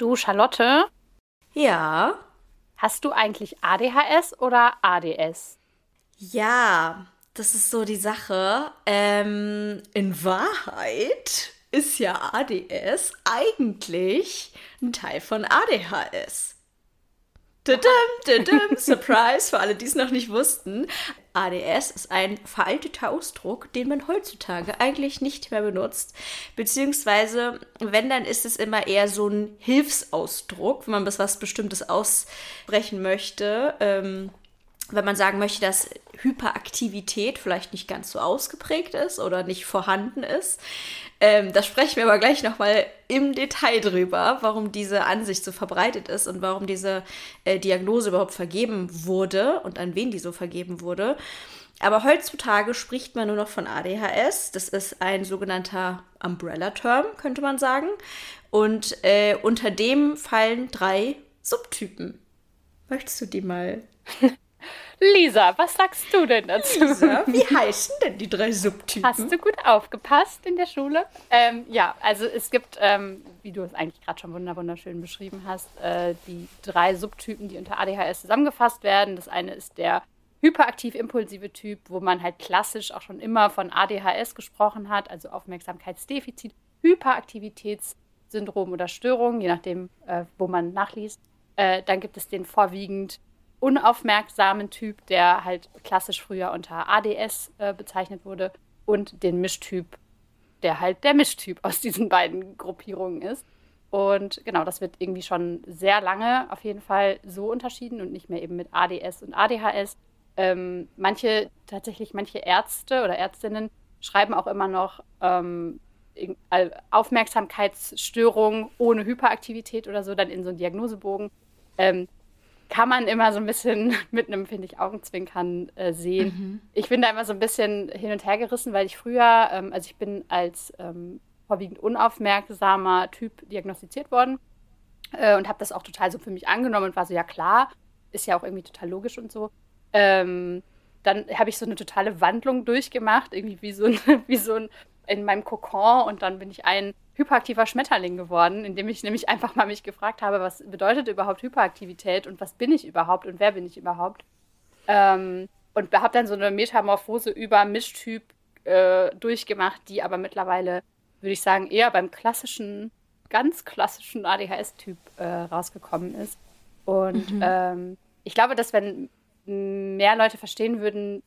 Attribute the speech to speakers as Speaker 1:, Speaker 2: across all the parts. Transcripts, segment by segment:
Speaker 1: Du, Charlotte?
Speaker 2: Ja.
Speaker 1: Hast du eigentlich ADHS oder ADS?
Speaker 2: Ja, das ist so die Sache. Ähm, in Wahrheit ist ja ADS eigentlich ein Teil von ADHS. Tudum, tudum, Surprise für alle, die es noch nicht wussten. ADS ist ein veralteter Ausdruck, den man heutzutage eigentlich nicht mehr benutzt. Beziehungsweise, wenn, dann ist es immer eher so ein Hilfsausdruck, wenn man bis was Bestimmtes aussprechen möchte. Ähm, wenn man sagen möchte, dass Hyperaktivität vielleicht nicht ganz so ausgeprägt ist oder nicht vorhanden ist. Ähm, da sprechen wir aber gleich nochmal im Detail drüber, warum diese Ansicht so verbreitet ist und warum diese äh, Diagnose überhaupt vergeben wurde und an wen die so vergeben wurde. Aber heutzutage spricht man nur noch von ADHS. Das ist ein sogenannter Umbrella-Term, könnte man sagen. Und äh, unter dem fallen drei Subtypen. Möchtest du die mal
Speaker 1: Lisa, was sagst du denn dazu?
Speaker 2: Lisa, wie heißen denn die drei Subtypen?
Speaker 1: Hast du gut aufgepasst in der Schule? Ähm, ja, also es gibt, ähm, wie du es eigentlich gerade schon wunderschön beschrieben hast, äh, die drei Subtypen, die unter ADHS zusammengefasst werden. Das eine ist der hyperaktiv-impulsive Typ, wo man halt klassisch auch schon immer von ADHS gesprochen hat, also Aufmerksamkeitsdefizit, Hyperaktivitätssyndrom oder Störung, je nachdem, äh, wo man nachliest. Äh, dann gibt es den vorwiegend unaufmerksamen Typ, der halt klassisch früher unter ADS äh, bezeichnet wurde, und den Mischtyp, der halt der Mischtyp aus diesen beiden Gruppierungen ist. Und genau, das wird irgendwie schon sehr lange auf jeden Fall so unterschieden und nicht mehr eben mit ADS und ADHS. Ähm, manche, tatsächlich manche Ärzte oder Ärztinnen schreiben auch immer noch ähm, Aufmerksamkeitsstörung ohne Hyperaktivität oder so dann in so einen Diagnosebogen. Ähm, kann man immer so ein bisschen mit einem, finde ich, Augenzwinkern äh, sehen. Mhm. Ich bin da immer so ein bisschen hin und her gerissen, weil ich früher, ähm, also ich bin als ähm, vorwiegend unaufmerksamer Typ diagnostiziert worden äh, und habe das auch total so für mich angenommen und war so, ja klar, ist ja auch irgendwie total logisch und so. Ähm, dann habe ich so eine totale Wandlung durchgemacht, irgendwie wie so ein, wie so ein in meinem Kokon und dann bin ich ein hyperaktiver Schmetterling geworden, indem ich nämlich einfach mal mich gefragt habe, was bedeutet überhaupt Hyperaktivität und was bin ich überhaupt und wer bin ich überhaupt? Ähm, und habe dann so eine Metamorphose über Mischtyp äh, durchgemacht, die aber mittlerweile, würde ich sagen, eher beim klassischen, ganz klassischen ADHS-Typ äh, rausgekommen ist. Und mhm. ähm, ich glaube, dass wenn mehr Leute verstehen würden,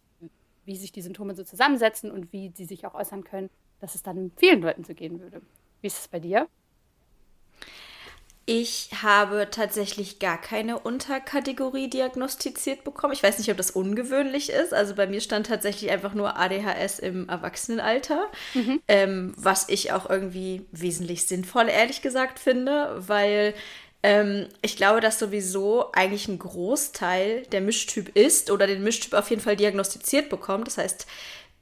Speaker 1: wie sich die Symptome so zusammensetzen und wie sie sich auch äußern können, dass es dann vielen Leuten so gehen würde. Wie ist es bei dir?
Speaker 2: Ich habe tatsächlich gar keine Unterkategorie diagnostiziert bekommen. Ich weiß nicht, ob das ungewöhnlich ist. Also bei mir stand tatsächlich einfach nur ADHS im Erwachsenenalter, mhm. ähm, was ich auch irgendwie wesentlich sinnvoll, ehrlich gesagt, finde, weil ähm, ich glaube, dass sowieso eigentlich ein Großteil der Mischtyp ist oder den Mischtyp auf jeden Fall diagnostiziert bekommt. Das heißt,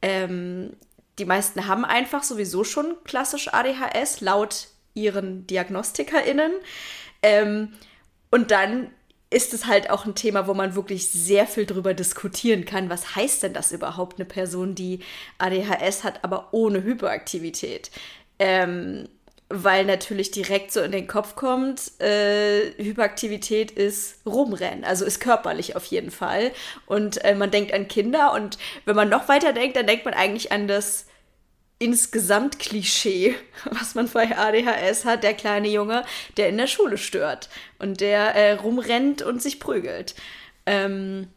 Speaker 2: ähm, die meisten haben einfach sowieso schon klassisch ADHS laut ihren DiagnostikerInnen. Ähm, und dann ist es halt auch ein Thema, wo man wirklich sehr viel drüber diskutieren kann. Was heißt denn das überhaupt, eine Person, die ADHS hat, aber ohne Hyperaktivität? Ähm, weil natürlich direkt so in den Kopf kommt, äh, Hyperaktivität ist rumrennen, also ist körperlich auf jeden Fall. Und äh, man denkt an Kinder und wenn man noch weiter denkt, dann denkt man eigentlich an das insgesamt Klischee, was man bei ADHS hat, der kleine Junge, der in der Schule stört und der äh, rumrennt und sich prügelt. Ähm,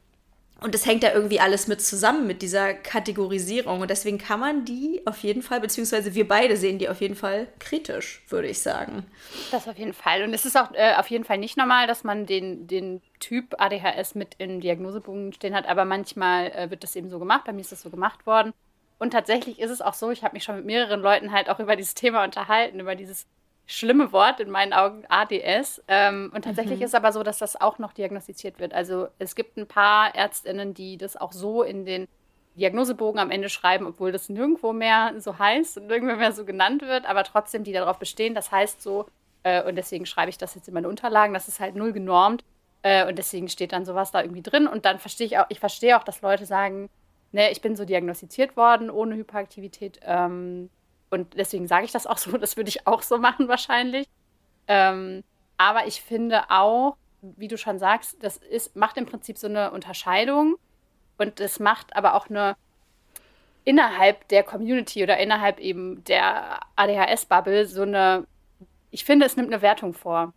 Speaker 2: und das hängt da irgendwie alles mit zusammen, mit dieser Kategorisierung. Und deswegen kann man die auf jeden Fall, beziehungsweise wir beide sehen die auf jeden Fall kritisch, würde ich sagen.
Speaker 1: Das auf jeden Fall. Und es ist auch äh, auf jeden Fall nicht normal, dass man den, den Typ ADHS mit in Diagnosebogen stehen hat. Aber manchmal äh, wird das eben so gemacht. Bei mir ist das so gemacht worden. Und tatsächlich ist es auch so, ich habe mich schon mit mehreren Leuten halt auch über dieses Thema unterhalten, über dieses schlimme Wort in meinen Augen ADS. Ähm, und tatsächlich mhm. ist aber so, dass das auch noch diagnostiziert wird. Also es gibt ein paar Ärztinnen, die das auch so in den Diagnosebogen am Ende schreiben, obwohl das nirgendwo mehr so heißt und nirgendwo mehr so genannt wird, aber trotzdem die darauf bestehen. Das heißt so, äh, und deswegen schreibe ich das jetzt in meine Unterlagen, das ist halt null genormt. Äh, und deswegen steht dann sowas da irgendwie drin. Und dann verstehe ich auch, ich verstehe auch, dass Leute sagen, ne, ich bin so diagnostiziert worden ohne Hyperaktivität. Ähm, und deswegen sage ich das auch so, das würde ich auch so machen wahrscheinlich. Ähm, Aber ich finde auch, wie du schon sagst, das ist, macht im Prinzip so eine Unterscheidung und es macht aber auch eine innerhalb der Community oder innerhalb eben der ADHS-Bubble so eine, ich finde, es nimmt eine Wertung vor.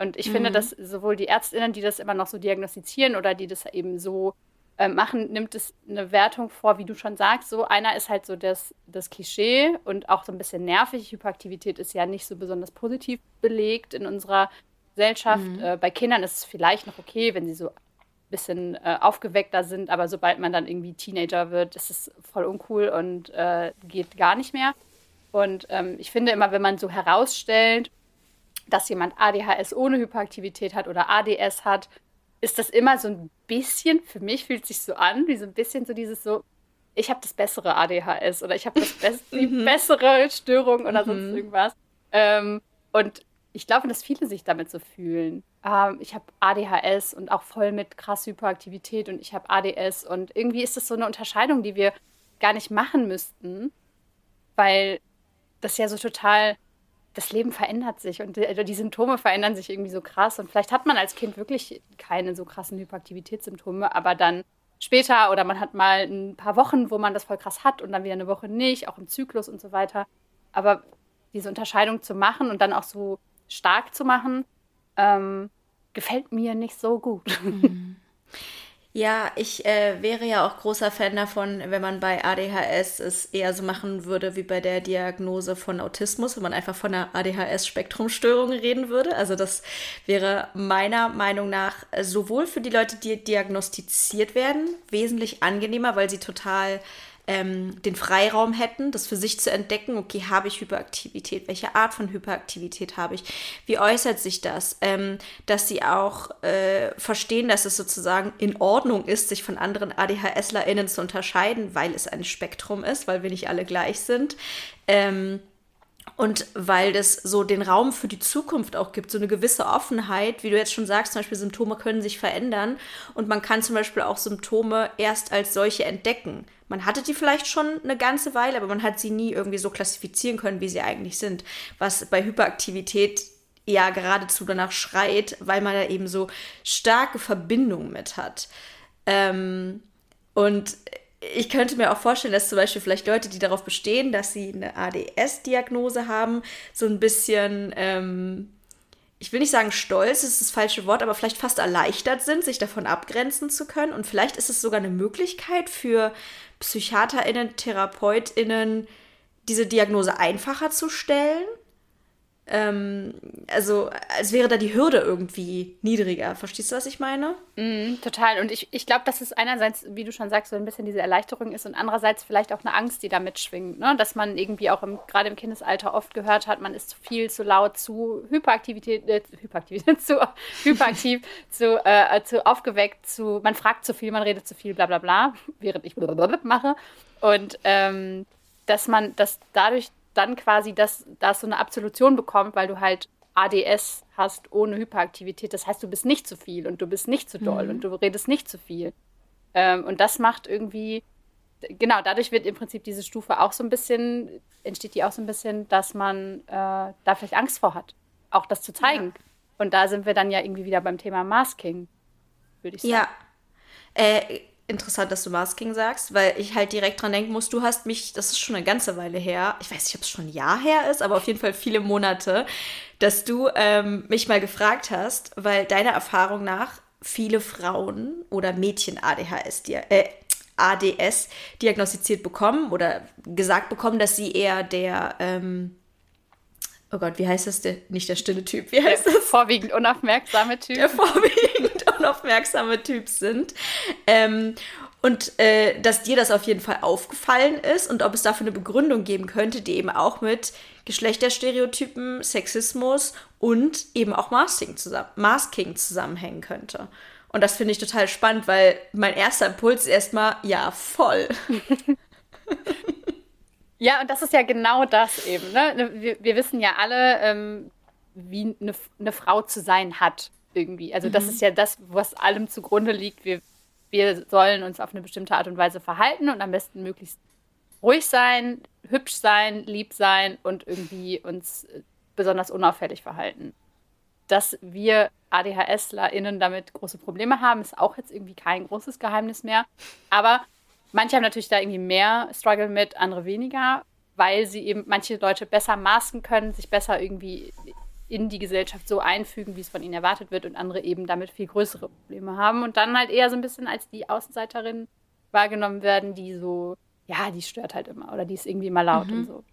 Speaker 1: Und ich mhm. finde, dass sowohl die Ärztinnen, die das immer noch so diagnostizieren oder die das eben so äh, machen, nimmt es eine Wertung vor, wie du schon sagst. So einer ist halt so das, das Klischee und auch so ein bisschen nervig. Hyperaktivität ist ja nicht so besonders positiv belegt in unserer Gesellschaft. Mhm. Äh, bei Kindern ist es vielleicht noch okay, wenn sie so bisschen äh, aufgeweckter sind, aber sobald man dann irgendwie Teenager wird, ist es voll uncool und äh, geht gar nicht mehr. Und ähm, ich finde immer, wenn man so herausstellt, dass jemand ADHS ohne Hyperaktivität hat oder ADS hat, ist das immer so ein bisschen, für mich fühlt es sich so an, wie so ein bisschen so dieses so, ich habe das bessere ADHS oder ich habe Be die mhm. bessere Störung oder sonst mhm. irgendwas. Ähm, und ich glaube, dass viele sich damit so fühlen. Ähm, ich habe ADHS und auch voll mit krass Hyperaktivität und ich habe ADS und irgendwie ist das so eine Unterscheidung, die wir gar nicht machen müssten, weil das ja so total, das Leben verändert sich und die, die Symptome verändern sich irgendwie so krass und vielleicht hat man als Kind wirklich keine so krassen Hyperaktivitätssymptome, aber dann später oder man hat mal ein paar Wochen, wo man das voll krass hat und dann wieder eine Woche nicht, auch im Zyklus und so weiter. Aber diese Unterscheidung zu machen und dann auch so stark zu machen, ähm, gefällt mir nicht so gut. Mhm.
Speaker 2: Ja, ich äh, wäre ja auch großer Fan davon, wenn man bei ADHS es eher so machen würde wie bei der Diagnose von Autismus, wenn man einfach von einer ADHS-Spektrumstörung reden würde. Also das wäre meiner Meinung nach sowohl für die Leute, die diagnostiziert werden, wesentlich angenehmer, weil sie total ähm, den Freiraum hätten, das für sich zu entdecken, okay, habe ich Hyperaktivität? Welche Art von Hyperaktivität habe ich? Wie äußert sich das? Ähm, dass sie auch äh, verstehen, dass es sozusagen in Ordnung ist, sich von anderen ADHSlerInnen zu unterscheiden, weil es ein Spektrum ist, weil wir nicht alle gleich sind. Ähm, und weil das so den Raum für die Zukunft auch gibt, so eine gewisse Offenheit, wie du jetzt schon sagst, zum Beispiel Symptome können sich verändern und man kann zum Beispiel auch Symptome erst als solche entdecken. Man hatte die vielleicht schon eine ganze Weile, aber man hat sie nie irgendwie so klassifizieren können, wie sie eigentlich sind. Was bei Hyperaktivität ja geradezu danach schreit, weil man da eben so starke Verbindungen mit hat. Ähm, und ich könnte mir auch vorstellen, dass zum Beispiel vielleicht Leute, die darauf bestehen, dass sie eine ADS-Diagnose haben, so ein bisschen, ähm, ich will nicht sagen stolz, das ist das falsche Wort, aber vielleicht fast erleichtert sind, sich davon abgrenzen zu können. Und vielleicht ist es sogar eine Möglichkeit für PsychiaterInnen, TherapeutInnen, diese Diagnose einfacher zu stellen ähm, also als wäre da die Hürde irgendwie niedriger. Verstehst du, was ich meine?
Speaker 1: Mm, total. Und ich, ich glaube, dass es einerseits, wie du schon sagst, so ein bisschen diese Erleichterung ist und andererseits vielleicht auch eine Angst, die da mitschwingt. Ne? Dass man irgendwie auch gerade im Kindesalter oft gehört hat, man ist zu viel, zu laut, zu Hyperaktivität, äh, Hyperaktivität, zu hyperaktiv, zu, äh, zu aufgeweckt, zu, man fragt zu viel, man redet zu viel, bla bla bla, während ich mache. Und ähm, dass man, dass dadurch dann quasi das, das so eine Absolution bekommt, weil du halt ADS hast ohne Hyperaktivität. Das heißt, du bist nicht zu viel und du bist nicht zu doll mhm. und du redest nicht zu viel. Ähm, und das macht irgendwie, genau, dadurch wird im Prinzip diese Stufe auch so ein bisschen, entsteht die auch so ein bisschen, dass man äh, da vielleicht Angst vor hat, auch das zu zeigen. Ja. Und da sind wir dann ja irgendwie wieder beim Thema Masking, würde ich sagen.
Speaker 2: Ja. Äh, interessant, dass du Masking sagst, weil ich halt direkt dran denken muss, du hast mich, das ist schon eine ganze Weile her, ich weiß nicht, ob es schon ein Jahr her ist, aber auf jeden Fall viele Monate, dass du ähm, mich mal gefragt hast, weil deiner Erfahrung nach viele Frauen oder Mädchen ADHS, äh, ADS diagnostiziert bekommen oder gesagt bekommen, dass sie eher der, ähm, oh Gott, wie heißt das, der, nicht der stille Typ, wie heißt
Speaker 1: der das? Vorwiegend unaufmerksame Typ.
Speaker 2: Der vorwiegend unaufmerksame Typ sind. Ähm, und äh, dass dir das auf jeden Fall aufgefallen ist und ob es dafür eine Begründung geben könnte, die eben auch mit Geschlechterstereotypen, Sexismus und eben auch Masking, zusammen, Masking zusammenhängen könnte. Und das finde ich total spannend, weil mein erster Impuls ist erstmal, ja, voll.
Speaker 1: ja, und das ist ja genau das eben. Ne? Wir, wir wissen ja alle, ähm, wie eine, eine Frau zu sein hat irgendwie. Also mhm. das ist ja das, was allem zugrunde liegt. Wir, wir sollen uns auf eine bestimmte Art und Weise verhalten und am besten möglichst ruhig sein, hübsch sein, lieb sein und irgendwie uns äh, besonders unauffällig verhalten. dass wir ADHSlerInnen damit große Probleme haben, ist auch jetzt irgendwie kein großes Geheimnis mehr. Aber manche haben natürlich da irgendwie mehr Struggle mit, andere weniger, weil sie eben manche Leute besser masken können, sich besser irgendwie in die Gesellschaft so einfügen, wie es von ihnen erwartet wird und andere eben damit viel größere Probleme haben und dann halt eher so ein bisschen als die Außenseiterin wahrgenommen werden, die so, ja, die stört halt immer oder die ist irgendwie immer laut mhm. und so.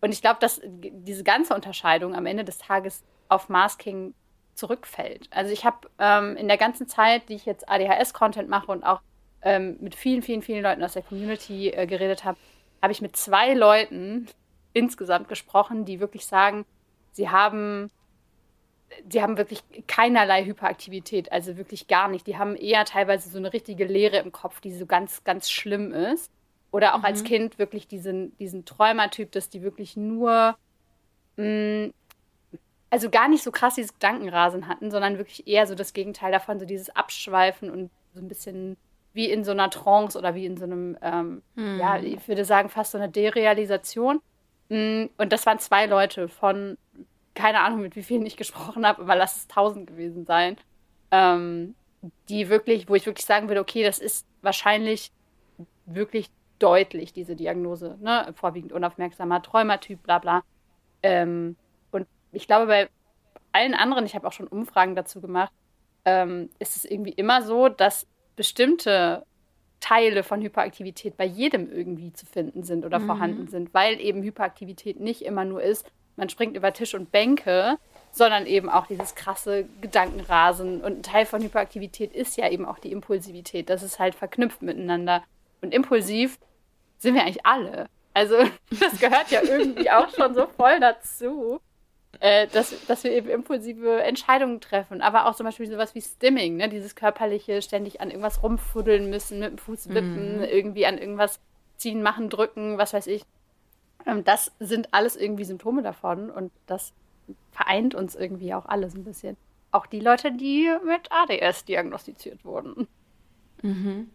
Speaker 1: Und ich glaube, dass diese ganze Unterscheidung am Ende des Tages auf Masking zurückfällt. Also ich habe ähm, in der ganzen Zeit, die ich jetzt ADHS-Content mache und auch ähm, mit vielen, vielen, vielen Leuten aus der Community äh, geredet habe, habe ich mit zwei Leuten insgesamt gesprochen, die wirklich sagen, sie haben sie haben wirklich keinerlei Hyperaktivität, also wirklich gar nicht. Die haben eher teilweise so eine richtige Leere im Kopf, die so ganz, ganz schlimm ist. Oder auch mhm. als Kind wirklich diesen, diesen Träumertyp, dass die wirklich nur, mh, mm, also gar nicht so krass dieses Gedankenrasen hatten, sondern wirklich eher so das Gegenteil davon, so dieses Abschweifen und so ein bisschen wie in so einer Trance oder wie in so einem, ähm, mhm. ja, ich würde sagen, fast so eine Derealisation. Mm, und das waren zwei Leute von keine Ahnung, mit wie vielen ich gesprochen habe, aber lass es tausend gewesen sein. Ähm, die wirklich, wo ich wirklich sagen würde, okay, das ist wahrscheinlich wirklich deutlich, diese Diagnose, ne? Vorwiegend unaufmerksamer Träumertyp, bla bla. Ähm, und ich glaube, bei allen anderen, ich habe auch schon Umfragen dazu gemacht, ähm, ist es irgendwie immer so, dass bestimmte Teile von Hyperaktivität bei jedem irgendwie zu finden sind oder mhm. vorhanden sind, weil eben Hyperaktivität nicht immer nur ist, man springt über Tisch und Bänke, sondern eben auch dieses krasse Gedankenrasen. Und ein Teil von Hyperaktivität ist ja eben auch die Impulsivität. Das ist halt verknüpft miteinander. Und impulsiv sind wir eigentlich alle. Also das gehört ja irgendwie auch schon so voll dazu, äh, dass, dass wir eben impulsive Entscheidungen treffen. Aber auch zum Beispiel sowas wie Stimming, ne? dieses körperliche, ständig an irgendwas rumfuddeln müssen, mit dem Fuß wippen, mm. irgendwie an irgendwas ziehen, machen, drücken, was weiß ich. Ähm, das sind alles irgendwie Symptome davon und das vereint uns irgendwie auch alle so ein bisschen. Auch die Leute, die mit ADS diagnostiziert wurden.
Speaker 2: Mhm.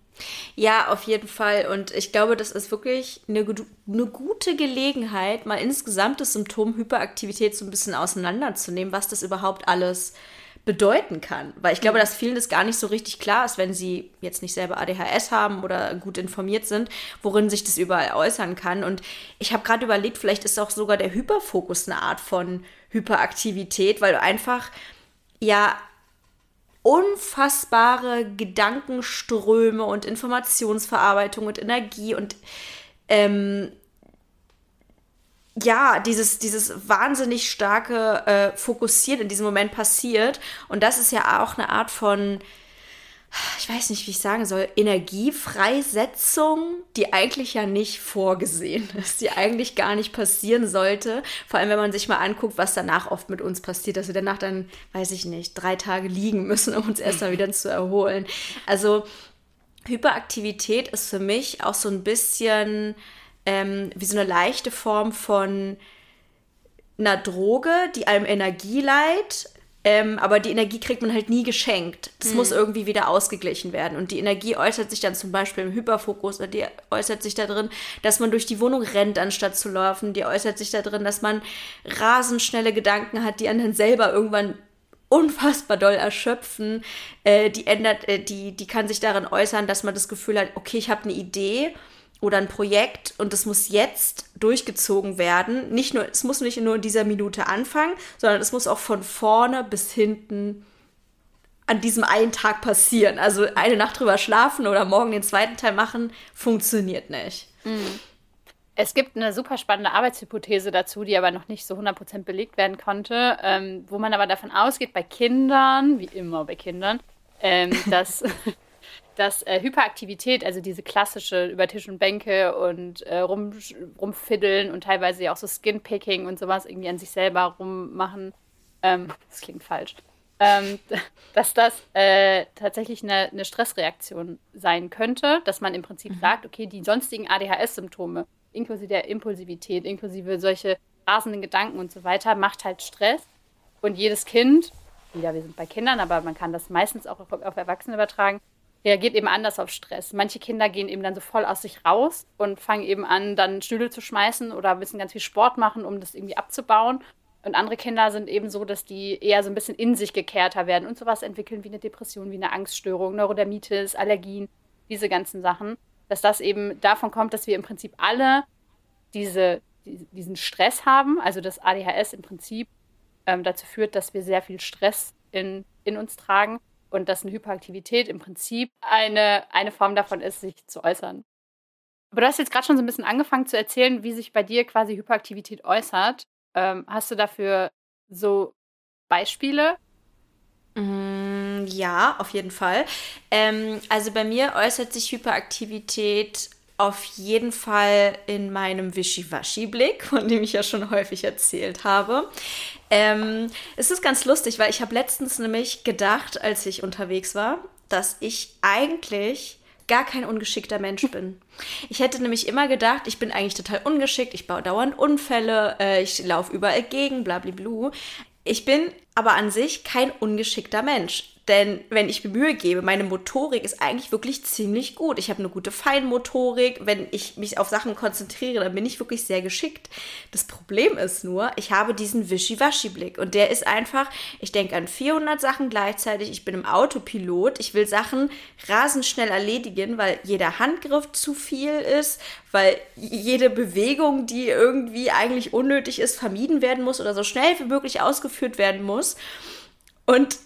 Speaker 2: Ja, auf jeden Fall. Und ich glaube, das ist wirklich eine, eine gute Gelegenheit, mal insgesamt das Symptom Hyperaktivität so ein bisschen auseinanderzunehmen, was das überhaupt alles ist bedeuten kann. Weil ich glaube, mhm. dass vielen das gar nicht so richtig klar ist, wenn sie jetzt nicht selber ADHS haben oder gut informiert sind, worin sich das überall äußern kann. Und ich habe gerade überlegt, vielleicht ist auch sogar der Hyperfokus eine Art von Hyperaktivität, weil du einfach ja unfassbare Gedankenströme und Informationsverarbeitung und Energie und ähm, ja, dieses, dieses wahnsinnig starke äh, Fokussieren in diesem Moment passiert. Und das ist ja auch eine Art von, ich weiß nicht, wie ich sagen soll, Energiefreisetzung, die eigentlich ja nicht vorgesehen ist, die eigentlich gar nicht passieren sollte. Vor allem, wenn man sich mal anguckt, was danach oft mit uns passiert, dass wir danach dann, weiß ich nicht, drei Tage liegen müssen, um uns erstmal wieder zu erholen. Also Hyperaktivität ist für mich auch so ein bisschen ähm, wie so eine leichte Form von einer Droge, die einem Energie leiht, ähm, aber die Energie kriegt man halt nie geschenkt. Das mhm. muss irgendwie wieder ausgeglichen werden. Und die Energie äußert sich dann zum Beispiel im Hyperfokus oder die äußert sich da drin, dass man durch die Wohnung rennt, anstatt zu laufen. Die äußert sich da drin, dass man rasend schnelle Gedanken hat, die einen dann selber irgendwann unfassbar doll erschöpfen. Äh, die ändert, äh, die, die kann sich darin äußern, dass man das Gefühl hat, okay, ich habe eine Idee oder ein Projekt und es muss jetzt durchgezogen werden. Nicht nur, es muss nicht nur in dieser Minute anfangen, sondern es muss auch von vorne bis hinten an diesem einen Tag passieren. Also eine Nacht drüber schlafen oder morgen den zweiten Teil machen, funktioniert nicht. Mhm.
Speaker 1: Es gibt eine super spannende Arbeitshypothese dazu, die aber noch nicht so 100% belegt werden konnte, ähm, wo man aber davon ausgeht, bei Kindern, wie immer bei Kindern, ähm, dass dass äh, Hyperaktivität, also diese klassische über Tisch und Bänke und äh, rum, rumfiddeln und teilweise ja auch so Skinpicking und sowas irgendwie an sich selber rummachen, ähm, das klingt falsch, ähm, dass das äh, tatsächlich eine, eine, Stressreaktion sein könnte, dass man im Prinzip mhm. sagt, okay, die sonstigen ADHS-Symptome, inklusive der Impulsivität, inklusive solche rasenden Gedanken und so weiter, macht halt Stress. Und jedes Kind, wieder, wir sind bei Kindern, aber man kann das meistens auch auf, auf Erwachsene übertragen, reagiert eben anders auf Stress. Manche Kinder gehen eben dann so voll aus sich raus und fangen eben an, dann Stühle zu schmeißen oder müssen ganz viel Sport machen, um das irgendwie abzubauen. Und andere Kinder sind eben so, dass die eher so ein bisschen in sich gekehrter werden und sowas entwickeln wie eine Depression, wie eine Angststörung, Neurodermitis, Allergien, diese ganzen Sachen. Dass das eben davon kommt, dass wir im Prinzip alle diese, diesen Stress haben, also das ADHS im Prinzip ähm, dazu führt, dass wir sehr viel Stress in, in uns tragen und dass eine Hyperaktivität im Prinzip eine, eine Form davon ist, sich zu äußern. Aber du hast jetzt gerade schon so ein bisschen angefangen zu erzählen, wie sich bei dir quasi Hyperaktivität äußert. Ähm, hast du dafür so Beispiele?
Speaker 2: Mm, ja, auf jeden Fall. Ähm, also bei mir äußert sich Hyperaktivität auf jeden Fall in meinem Wischiwaschi-Blick, von dem ich ja schon häufig erzählt habe. Ähm, es ist ganz lustig, weil ich habe letztens nämlich gedacht, als ich unterwegs war, dass ich eigentlich gar kein ungeschickter Mensch bin. Ich hätte nämlich immer gedacht, ich bin eigentlich total ungeschickt, ich baue dauernd Unfälle, äh, ich laufe überall gegen, blablabla. Ich bin aber an sich kein ungeschickter Mensch. Denn wenn ich mir Mühe gebe, meine Motorik ist eigentlich wirklich ziemlich gut. Ich habe eine gute Feinmotorik. Wenn ich mich auf Sachen konzentriere, dann bin ich wirklich sehr geschickt. Das Problem ist nur, ich habe diesen Wischiwaschi-Blick. Und der ist einfach, ich denke an 400 Sachen gleichzeitig. Ich bin im Autopilot. Ich will Sachen rasend schnell erledigen, weil jeder Handgriff zu viel ist, weil jede Bewegung, die irgendwie eigentlich unnötig ist, vermieden werden muss oder so schnell wie möglich ausgeführt werden muss. Und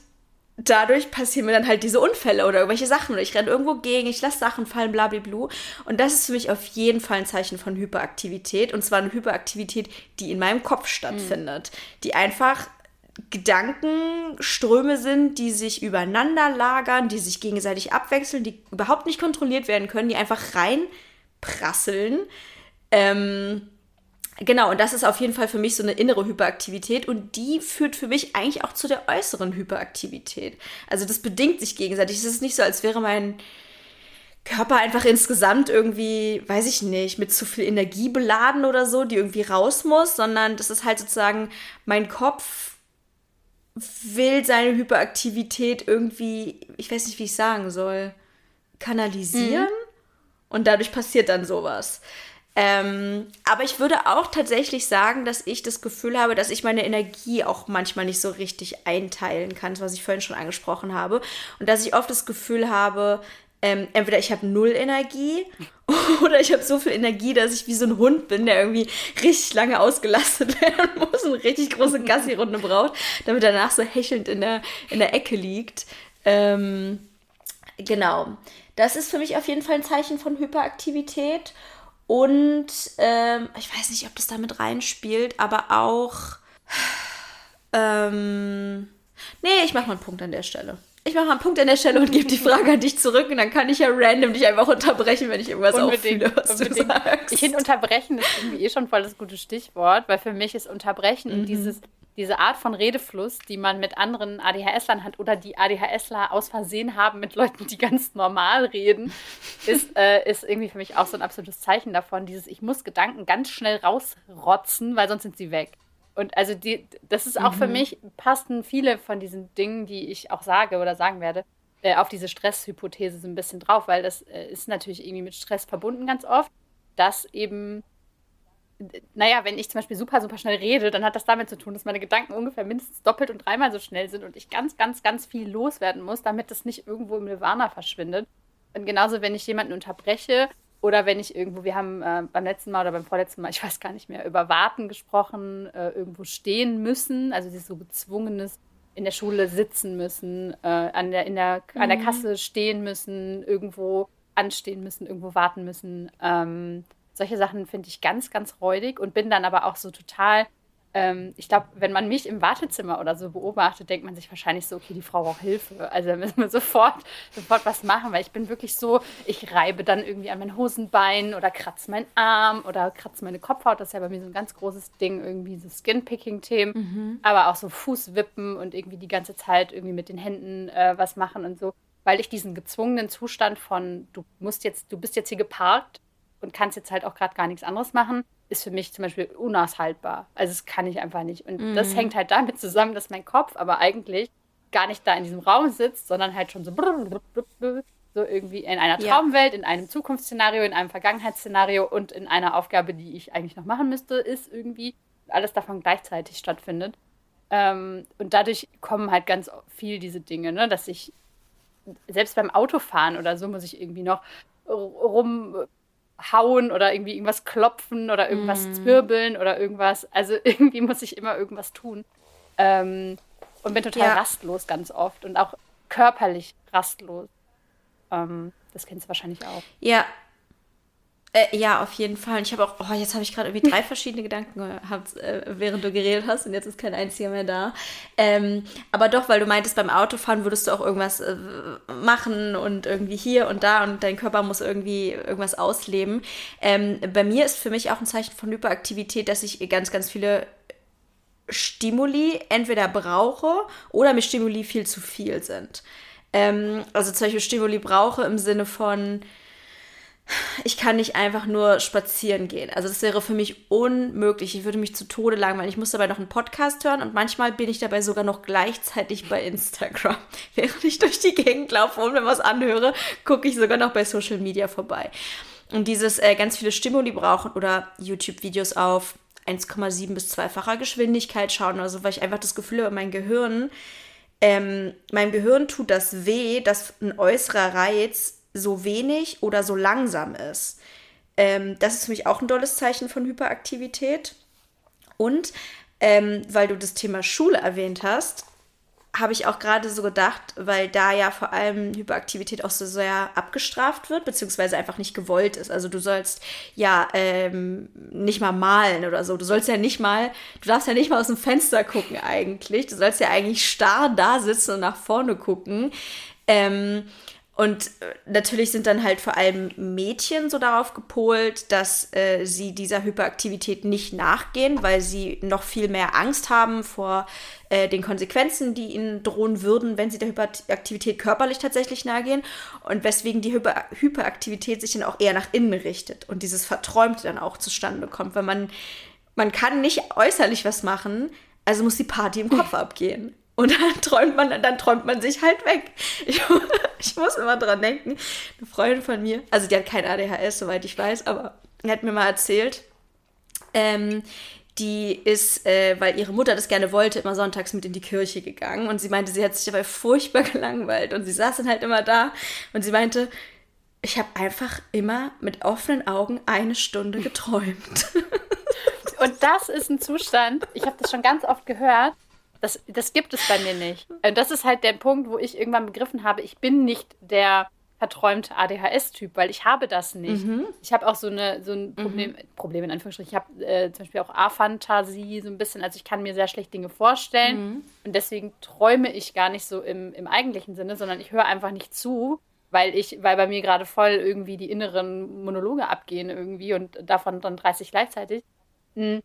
Speaker 2: dadurch passieren mir dann halt diese Unfälle oder irgendwelche Sachen oder ich renne irgendwo gegen, ich lasse Sachen fallen, blablabla. Und das ist für mich auf jeden Fall ein Zeichen von Hyperaktivität und zwar eine Hyperaktivität, die in meinem Kopf stattfindet, mhm. die einfach Gedankenströme sind, die sich übereinander lagern, die sich gegenseitig abwechseln, die überhaupt nicht kontrolliert werden können, die einfach reinprasseln. Ähm, Genau, und das ist auf jeden Fall für mich so eine innere Hyperaktivität und die führt für mich eigentlich auch zu der äußeren Hyperaktivität. Also das bedingt sich gegenseitig. Es ist nicht so, als wäre mein Körper einfach insgesamt irgendwie, weiß ich nicht, mit zu viel Energie beladen oder so, die irgendwie raus muss, sondern das ist halt sozusagen mein Kopf will seine Hyperaktivität irgendwie, ich weiß nicht, wie ich sagen soll, kanalisieren mhm. und dadurch passiert dann sowas. Ähm, aber ich würde auch tatsächlich sagen, dass ich das Gefühl habe, dass ich meine Energie auch manchmal nicht so richtig einteilen kann, was ich vorhin schon angesprochen habe. Und dass ich oft das Gefühl habe, ähm, entweder ich habe null Energie oder ich habe so viel Energie, dass ich wie so ein Hund bin, der irgendwie richtig lange ausgelastet werden muss und richtig große Gassi-Runde braucht, damit er danach so hechelnd in der, in der Ecke liegt. Ähm, genau. Das ist für mich auf jeden Fall ein Zeichen von Hyperaktivität. Und ähm, ich weiß nicht, ob das damit reinspielt, aber auch. Ähm, nee, ich mache mal einen Punkt an der Stelle. Ich mache mal einen Punkt an der Stelle und gebe die Frage an dich zurück und dann kann ich ja random dich einfach unterbrechen, wenn ich irgendwas unbedingt, auffühle, was
Speaker 1: unbedingt. du sagst. Ich finde, unterbrechen ist irgendwie eh schon voll das gute Stichwort, weil für mich ist unterbrechen mhm. und dieses diese Art von Redefluss, die man mit anderen ADHS-Lern hat oder die ADHSler aus Versehen haben mit Leuten, die ganz normal reden, ist, äh, ist irgendwie für mich auch so ein absolutes Zeichen davon. Dieses, ich muss Gedanken ganz schnell rausrotzen, weil sonst sind sie weg. Und also die, das ist auch mhm. für mich, passen viele von diesen Dingen, die ich auch sage oder sagen werde, äh, auf diese Stresshypothese so ein bisschen drauf, weil das äh, ist natürlich irgendwie mit Stress verbunden ganz oft, dass eben naja, wenn ich zum Beispiel super, super schnell rede, dann hat das damit zu tun, dass meine Gedanken ungefähr mindestens doppelt und dreimal so schnell sind und ich ganz, ganz, ganz viel loswerden muss, damit das nicht irgendwo im Nirvana verschwindet. Und genauso, wenn ich jemanden unterbreche oder wenn ich irgendwo, wir haben äh, beim letzten Mal oder beim vorletzten Mal, ich weiß gar nicht mehr, über Warten gesprochen, äh, irgendwo stehen müssen, also dieses so gezwungenes in der Schule sitzen müssen, äh, an, der, in der, mhm. an der mhm. Kasse stehen müssen, irgendwo anstehen müssen, irgendwo warten müssen. Ähm, solche Sachen finde ich ganz, ganz räudig und bin dann aber auch so total, ähm, ich glaube, wenn man mich im Wartezimmer oder so beobachtet, denkt man sich wahrscheinlich so, okay, die Frau braucht Hilfe. Also da müssen wir sofort, sofort was machen, weil ich bin wirklich so, ich reibe dann irgendwie an mein Hosenbein oder kratze meinen Arm oder kratze meine Kopfhaut. Das ist ja bei mir so ein ganz großes Ding, irgendwie so Skin-Picking-Themen, mhm. aber auch so Fußwippen und irgendwie die ganze Zeit irgendwie mit den Händen äh, was machen und so weil ich diesen gezwungenen Zustand von, du musst jetzt, du bist jetzt hier geparkt und kannst jetzt halt auch gerade gar nichts anderes machen, ist für mich zum Beispiel unaushaltbar. Also das kann ich einfach nicht. Und mm. das hängt halt damit zusammen, dass mein Kopf aber eigentlich gar nicht da in diesem Raum sitzt, sondern halt schon so, so irgendwie in einer Traumwelt, ja. in einem Zukunftsszenario, in einem Vergangenheitsszenario und in einer Aufgabe, die ich eigentlich noch machen müsste, ist irgendwie alles davon gleichzeitig stattfindet. Ähm, und dadurch kommen halt ganz viel diese Dinge, ne? dass ich selbst beim Autofahren oder so muss ich irgendwie noch rumhauen oder irgendwie irgendwas klopfen oder irgendwas mm. zwirbeln oder irgendwas. Also irgendwie muss ich immer irgendwas tun. Ähm, und bin total ja. rastlos ganz oft und auch körperlich rastlos. Ähm, das kennst du wahrscheinlich auch.
Speaker 2: Ja, äh, ja, auf jeden Fall. Und ich habe auch, oh, jetzt habe ich gerade irgendwie drei verschiedene Gedanken gehabt, äh, während du geredet hast und jetzt ist kein einziger mehr da. Ähm, aber doch, weil du meintest, beim Autofahren würdest du auch irgendwas äh, machen und irgendwie hier und da und dein Körper muss irgendwie irgendwas ausleben. Ähm, bei mir ist für mich auch ein Zeichen von Hyperaktivität, dass ich ganz, ganz viele Stimuli entweder brauche oder mir Stimuli viel zu viel sind. Ähm, also zum Beispiel Stimuli brauche im Sinne von ich kann nicht einfach nur spazieren gehen. Also das wäre für mich unmöglich. Ich würde mich zu Tode langweilen. Ich muss dabei noch einen Podcast hören und manchmal bin ich dabei sogar noch gleichzeitig bei Instagram. Während ich durch die Gegend laufe und mir was anhöre, gucke ich sogar noch bei Social Media vorbei. Und dieses äh, ganz viele Stimuli brauchen oder YouTube-Videos auf 1,7 bis 2-facher Geschwindigkeit schauen oder so, weil ich einfach das Gefühl habe, mein Gehirn, ähm, meinem Gehirn tut das weh, dass ein äußerer Reiz so wenig oder so langsam ist. Ähm, das ist für mich auch ein tolles Zeichen von Hyperaktivität. Und ähm, weil du das Thema Schule erwähnt hast, habe ich auch gerade so gedacht, weil da ja vor allem Hyperaktivität auch so sehr abgestraft wird, beziehungsweise einfach nicht gewollt ist. Also du sollst ja ähm, nicht mal malen oder so. Du sollst ja nicht mal, du darfst ja nicht mal aus dem Fenster gucken eigentlich. Du sollst ja eigentlich starr da sitzen und nach vorne gucken. Ähm, und äh, natürlich sind dann halt vor allem Mädchen so darauf gepolt, dass äh, sie dieser Hyperaktivität nicht nachgehen, weil sie noch viel mehr Angst haben vor äh, den Konsequenzen, die ihnen drohen würden, wenn sie der Hyperaktivität körperlich tatsächlich nahegehen. Und weswegen die Hyper Hyperaktivität sich dann auch eher nach innen richtet und dieses Verträumte dann auch zustande kommt, weil man, man kann nicht äußerlich was machen, also muss die Party im Kopf abgehen. Und dann träumt man, dann träumt man sich halt weg. Ich, ich, muss immer dran denken. Eine Freundin von mir, also die hat kein ADHS, soweit ich weiß, aber die hat mir mal erzählt, ähm, die ist, äh, weil ihre Mutter das gerne wollte, immer sonntags mit in die Kirche gegangen. Und sie meinte, sie hat sich dabei furchtbar gelangweilt. Und sie saß dann halt immer da und sie meinte, ich habe einfach immer mit offenen Augen eine Stunde geträumt.
Speaker 1: Und das ist ein Zustand, ich habe das schon ganz oft gehört, das, das gibt es bei mir nicht. Und das ist halt der Punkt, wo ich irgendwann begriffen habe, ich bin nicht der verträumte ADHS-Typ, weil ich habe das nicht. Mhm. Ich habe auch so, eine, so ein Problem, mhm. Problem in Anführungsstrichen. Ich habe äh, zum Beispiel auch A-Fantasie so ein bisschen, also ich kann mir sehr schlecht Dinge vorstellen mhm. und deswegen träume ich gar nicht so im, im eigentlichen Sinne, sondern ich höre einfach nicht zu, weil ich, weil bei mir gerade voll irgendwie die inneren Monologe abgehen irgendwie und davon dann 30 gleichzeitig. Mhm.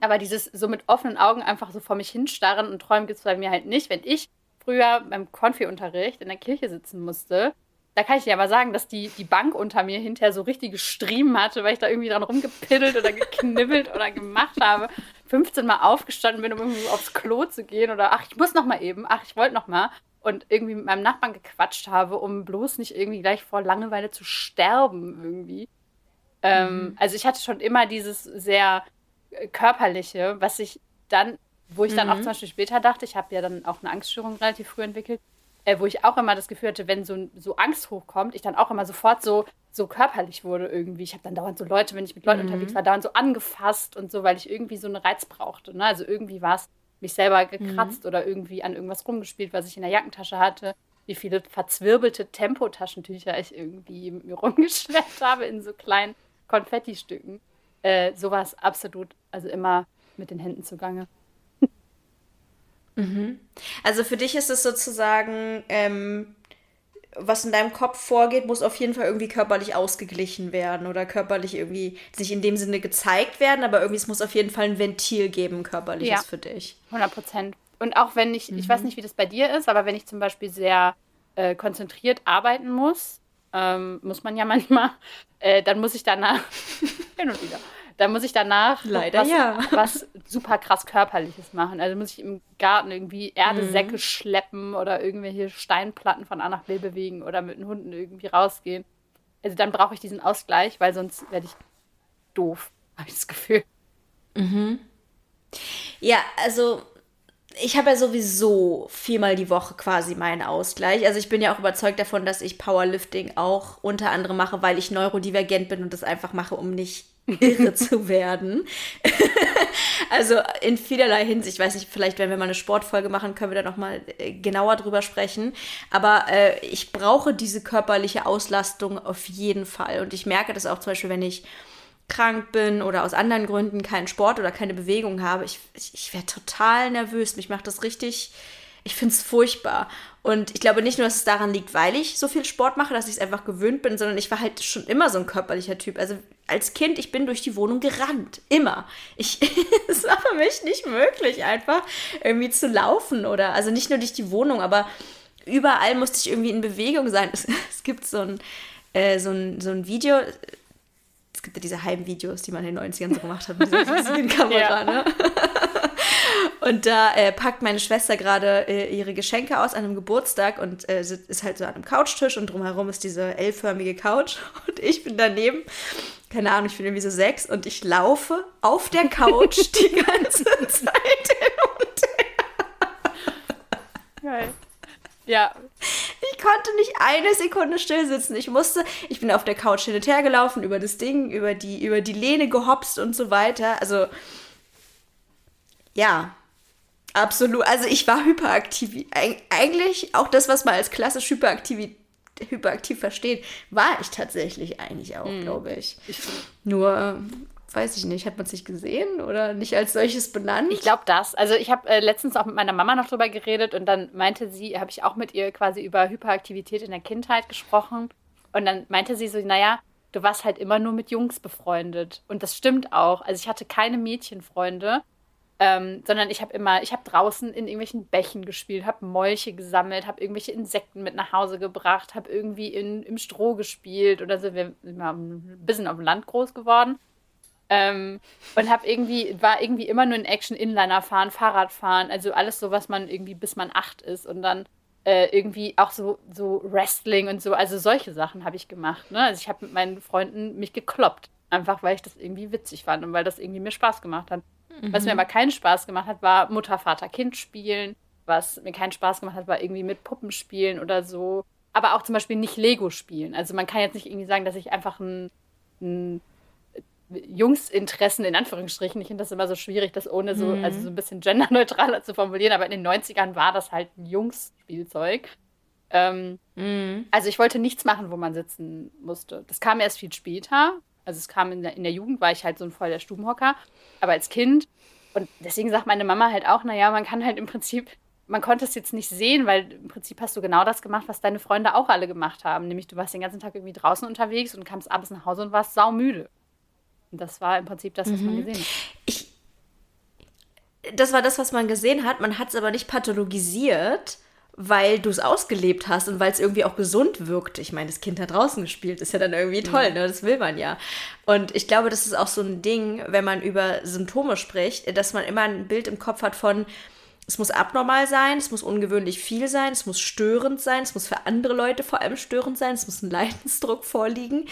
Speaker 1: Aber dieses so mit offenen Augen einfach so vor mich hinstarren und träumen gibt es bei mir halt nicht. Wenn ich früher beim Konfi-Unterricht in der Kirche sitzen musste, da kann ich dir aber sagen, dass die, die Bank unter mir hinterher so richtige Striemen hatte, weil ich da irgendwie dran rumgepiddelt oder geknibbelt oder gemacht habe. 15 Mal aufgestanden bin, um irgendwie aufs Klo zu gehen oder ach, ich muss noch mal eben, ach, ich wollte noch mal und irgendwie mit meinem Nachbarn gequatscht habe, um bloß nicht irgendwie gleich vor Langeweile zu sterben irgendwie. Ähm, mhm. Ähm, also ich hatte schon immer dieses sehr körperliche, was ich dann, wo ich dann mhm. auch zum Beispiel später dachte, ich habe ja dann auch eine Angststörung relativ früh entwickelt, äh, wo ich auch immer das Gefühl hatte, wenn so, so Angst hochkommt, ich dann auch immer sofort so, so körperlich wurde irgendwie. Ich habe dann dauernd so Leute, wenn ich mit Leuten mhm. unterwegs war, dauernd so angefasst und so, weil ich irgendwie so einen Reiz brauchte. Ne? Also irgendwie war es mich selber gekratzt mhm. oder irgendwie an irgendwas rumgespielt, was ich in der Jackentasche hatte. Wie viele verzwirbelte Tempotaschentücher ich irgendwie mit mir rumgeschleppt habe in so kleinen Konfettistücken äh, sowas absolut, also immer mit den Händen zugange.
Speaker 2: Mhm. Also für dich ist es sozusagen, ähm, was in deinem Kopf vorgeht, muss auf jeden Fall irgendwie körperlich ausgeglichen werden oder körperlich irgendwie sich in dem Sinne gezeigt werden, aber irgendwie es muss auf jeden Fall ein Ventil geben, körperliches ja, für dich.
Speaker 1: 100 Prozent. Und auch wenn ich, mhm. ich weiß mhm. nicht, wie das bei dir ist, aber wenn ich zum Beispiel sehr äh, konzentriert arbeiten muss, ähm, muss man ja manchmal, äh, dann muss ich danach, hin und wieder, dann muss ich danach
Speaker 2: Leider
Speaker 1: was,
Speaker 2: ja.
Speaker 1: was super krass Körperliches machen. Also muss ich im Garten irgendwie Erdesäcke mhm. schleppen oder irgendwelche Steinplatten von A nach B bewegen oder mit den Hunden irgendwie rausgehen. Also dann brauche ich diesen Ausgleich, weil sonst werde ich doof, habe ich das Gefühl.
Speaker 2: Mhm. Ja, also ich habe ja sowieso viermal die Woche quasi meinen Ausgleich. Also ich bin ja auch überzeugt davon, dass ich Powerlifting auch unter anderem mache, weil ich neurodivergent bin und das einfach mache, um nicht irre zu werden. also in vielerlei Hinsicht, ich weiß nicht, vielleicht wenn wir mal eine Sportfolge machen, können wir da noch mal äh, genauer drüber sprechen. Aber äh, ich brauche diese körperliche Auslastung auf jeden Fall. Und ich merke das auch zum Beispiel, wenn ich krank bin oder aus anderen Gründen keinen Sport oder keine Bewegung habe, ich, ich, ich werde total nervös. Mich macht das richtig, ich finde es furchtbar. Und ich glaube nicht nur, dass es daran liegt, weil ich so viel Sport mache, dass ich es einfach gewöhnt bin, sondern ich war halt schon immer so ein körperlicher Typ. Also als Kind, ich bin durch die Wohnung gerannt. Immer. Ich, es war für mich nicht möglich, einfach irgendwie zu laufen oder, also nicht nur durch die Wohnung, aber überall musste ich irgendwie in Bewegung sein. Es, es gibt so ein, äh, so, ein, so ein Video, gibt ja diese Heimvideos, die man in den 90ern so gemacht hat, mit dieser Kamera, ja. ne? Und da äh, packt meine Schwester gerade äh, ihre Geschenke aus an einem Geburtstag und äh, ist halt so an einem Couchtisch und drumherum ist diese L-förmige Couch und ich bin daneben, keine Ahnung, ich bin irgendwie so sechs und ich laufe auf der Couch die ganze Zeit hin und her.
Speaker 1: Geil. Ja.
Speaker 2: Ich konnte nicht eine Sekunde still sitzen. Ich musste, ich bin auf der Couch hin und her gelaufen, über das Ding, über die, über die Lehne gehopst und so weiter. Also, ja, absolut. Also, ich war hyperaktiv. Eigentlich auch das, was man als klassisch hyperaktiv, hyperaktiv versteht, war ich tatsächlich eigentlich auch, mhm. glaube ich. ich. Nur weiß ich nicht, hat man sich gesehen oder nicht als solches benannt?
Speaker 1: Ich glaube das. Also ich habe äh, letztens auch mit meiner Mama noch drüber geredet und dann meinte sie, habe ich auch mit ihr quasi über Hyperaktivität in der Kindheit gesprochen und dann meinte sie so, naja, du warst halt immer nur mit Jungs befreundet und das stimmt auch. Also ich hatte keine Mädchenfreunde. Ähm, sondern ich habe immer, ich habe draußen in irgendwelchen Bächen gespielt, habe Molche gesammelt, habe irgendwelche Insekten mit nach Hause gebracht, habe irgendwie in, im Stroh gespielt oder so. Wir sind ein bisschen auf dem Land groß geworden. Ähm, und habe irgendwie, war irgendwie immer nur in Action Inliner fahren, Fahrrad fahren, also alles so, was man irgendwie bis man acht ist und dann äh, irgendwie auch so, so Wrestling und so, also solche Sachen habe ich gemacht. Ne? Also ich habe mit meinen Freunden mich gekloppt, einfach weil ich das irgendwie witzig fand und weil das irgendwie mir Spaß gemacht hat. Mhm. Was mir aber keinen Spaß gemacht hat, war Mutter, Vater, Kind spielen. Was mir keinen Spaß gemacht hat, war irgendwie mit Puppen spielen oder so. Aber auch zum Beispiel nicht Lego spielen. Also man kann jetzt nicht irgendwie sagen, dass ich einfach ein, ein Jungsinteressen in Anführungsstrichen. Ich finde das immer so schwierig, das ohne so, mhm. also so ein bisschen genderneutraler zu formulieren, aber in den 90ern war das halt ein Jungsspielzeug. Ähm, mhm. Also ich wollte nichts machen, wo man sitzen musste. Das kam erst viel später. Also es kam in der, in der Jugend, war ich halt so ein voller Stubenhocker. Aber als Kind, und deswegen sagt meine Mama halt auch, naja, man kann halt im Prinzip, man konnte es jetzt nicht sehen, weil im Prinzip hast du genau das gemacht, was deine Freunde auch alle gemacht haben. Nämlich du warst den ganzen Tag irgendwie draußen unterwegs und kamst abends nach Hause und warst saumüde. Das war im Prinzip das, was mhm. man gesehen hat.
Speaker 2: Ich, das war das, was man gesehen hat. Man hat es aber nicht pathologisiert, weil du es ausgelebt hast und weil es irgendwie auch gesund wirkt. Ich meine, das Kind hat draußen gespielt, ist ja dann irgendwie toll, ne? Das will man ja. Und ich glaube, das ist auch so ein Ding, wenn man über Symptome spricht, dass man immer ein Bild im Kopf hat von, es muss abnormal sein, es muss ungewöhnlich viel sein, es muss störend sein, es muss für andere Leute vor allem störend sein, es muss ein Leidensdruck vorliegen.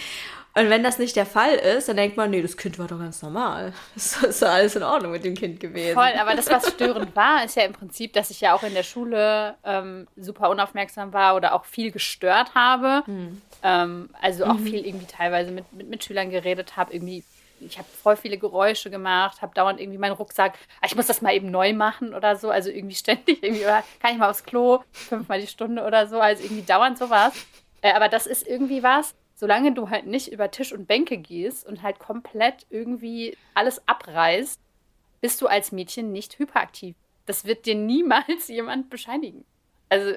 Speaker 2: Und wenn das nicht der Fall ist, dann denkt man, nee, das Kind war doch ganz normal. Es ist ja alles in Ordnung mit dem Kind gewesen.
Speaker 1: Voll, aber das, was störend war, ist ja im Prinzip, dass ich ja auch in der Schule ähm, super unaufmerksam war oder auch viel gestört habe. Hm. Ähm, also auch mhm. viel irgendwie teilweise mit, mit Mitschülern geredet habe, irgendwie ich habe voll viele Geräusche gemacht, habe dauernd irgendwie meinen Rucksack, ah, ich muss das mal eben neu machen oder so, also irgendwie ständig irgendwie, oder kann ich mal aufs Klo, fünfmal die Stunde oder so, also irgendwie dauernd sowas. Äh, aber das ist irgendwie was, solange du halt nicht über Tisch und Bänke gehst und halt komplett irgendwie alles abreißt, bist du als Mädchen nicht hyperaktiv. Das wird dir niemals jemand bescheinigen. Also,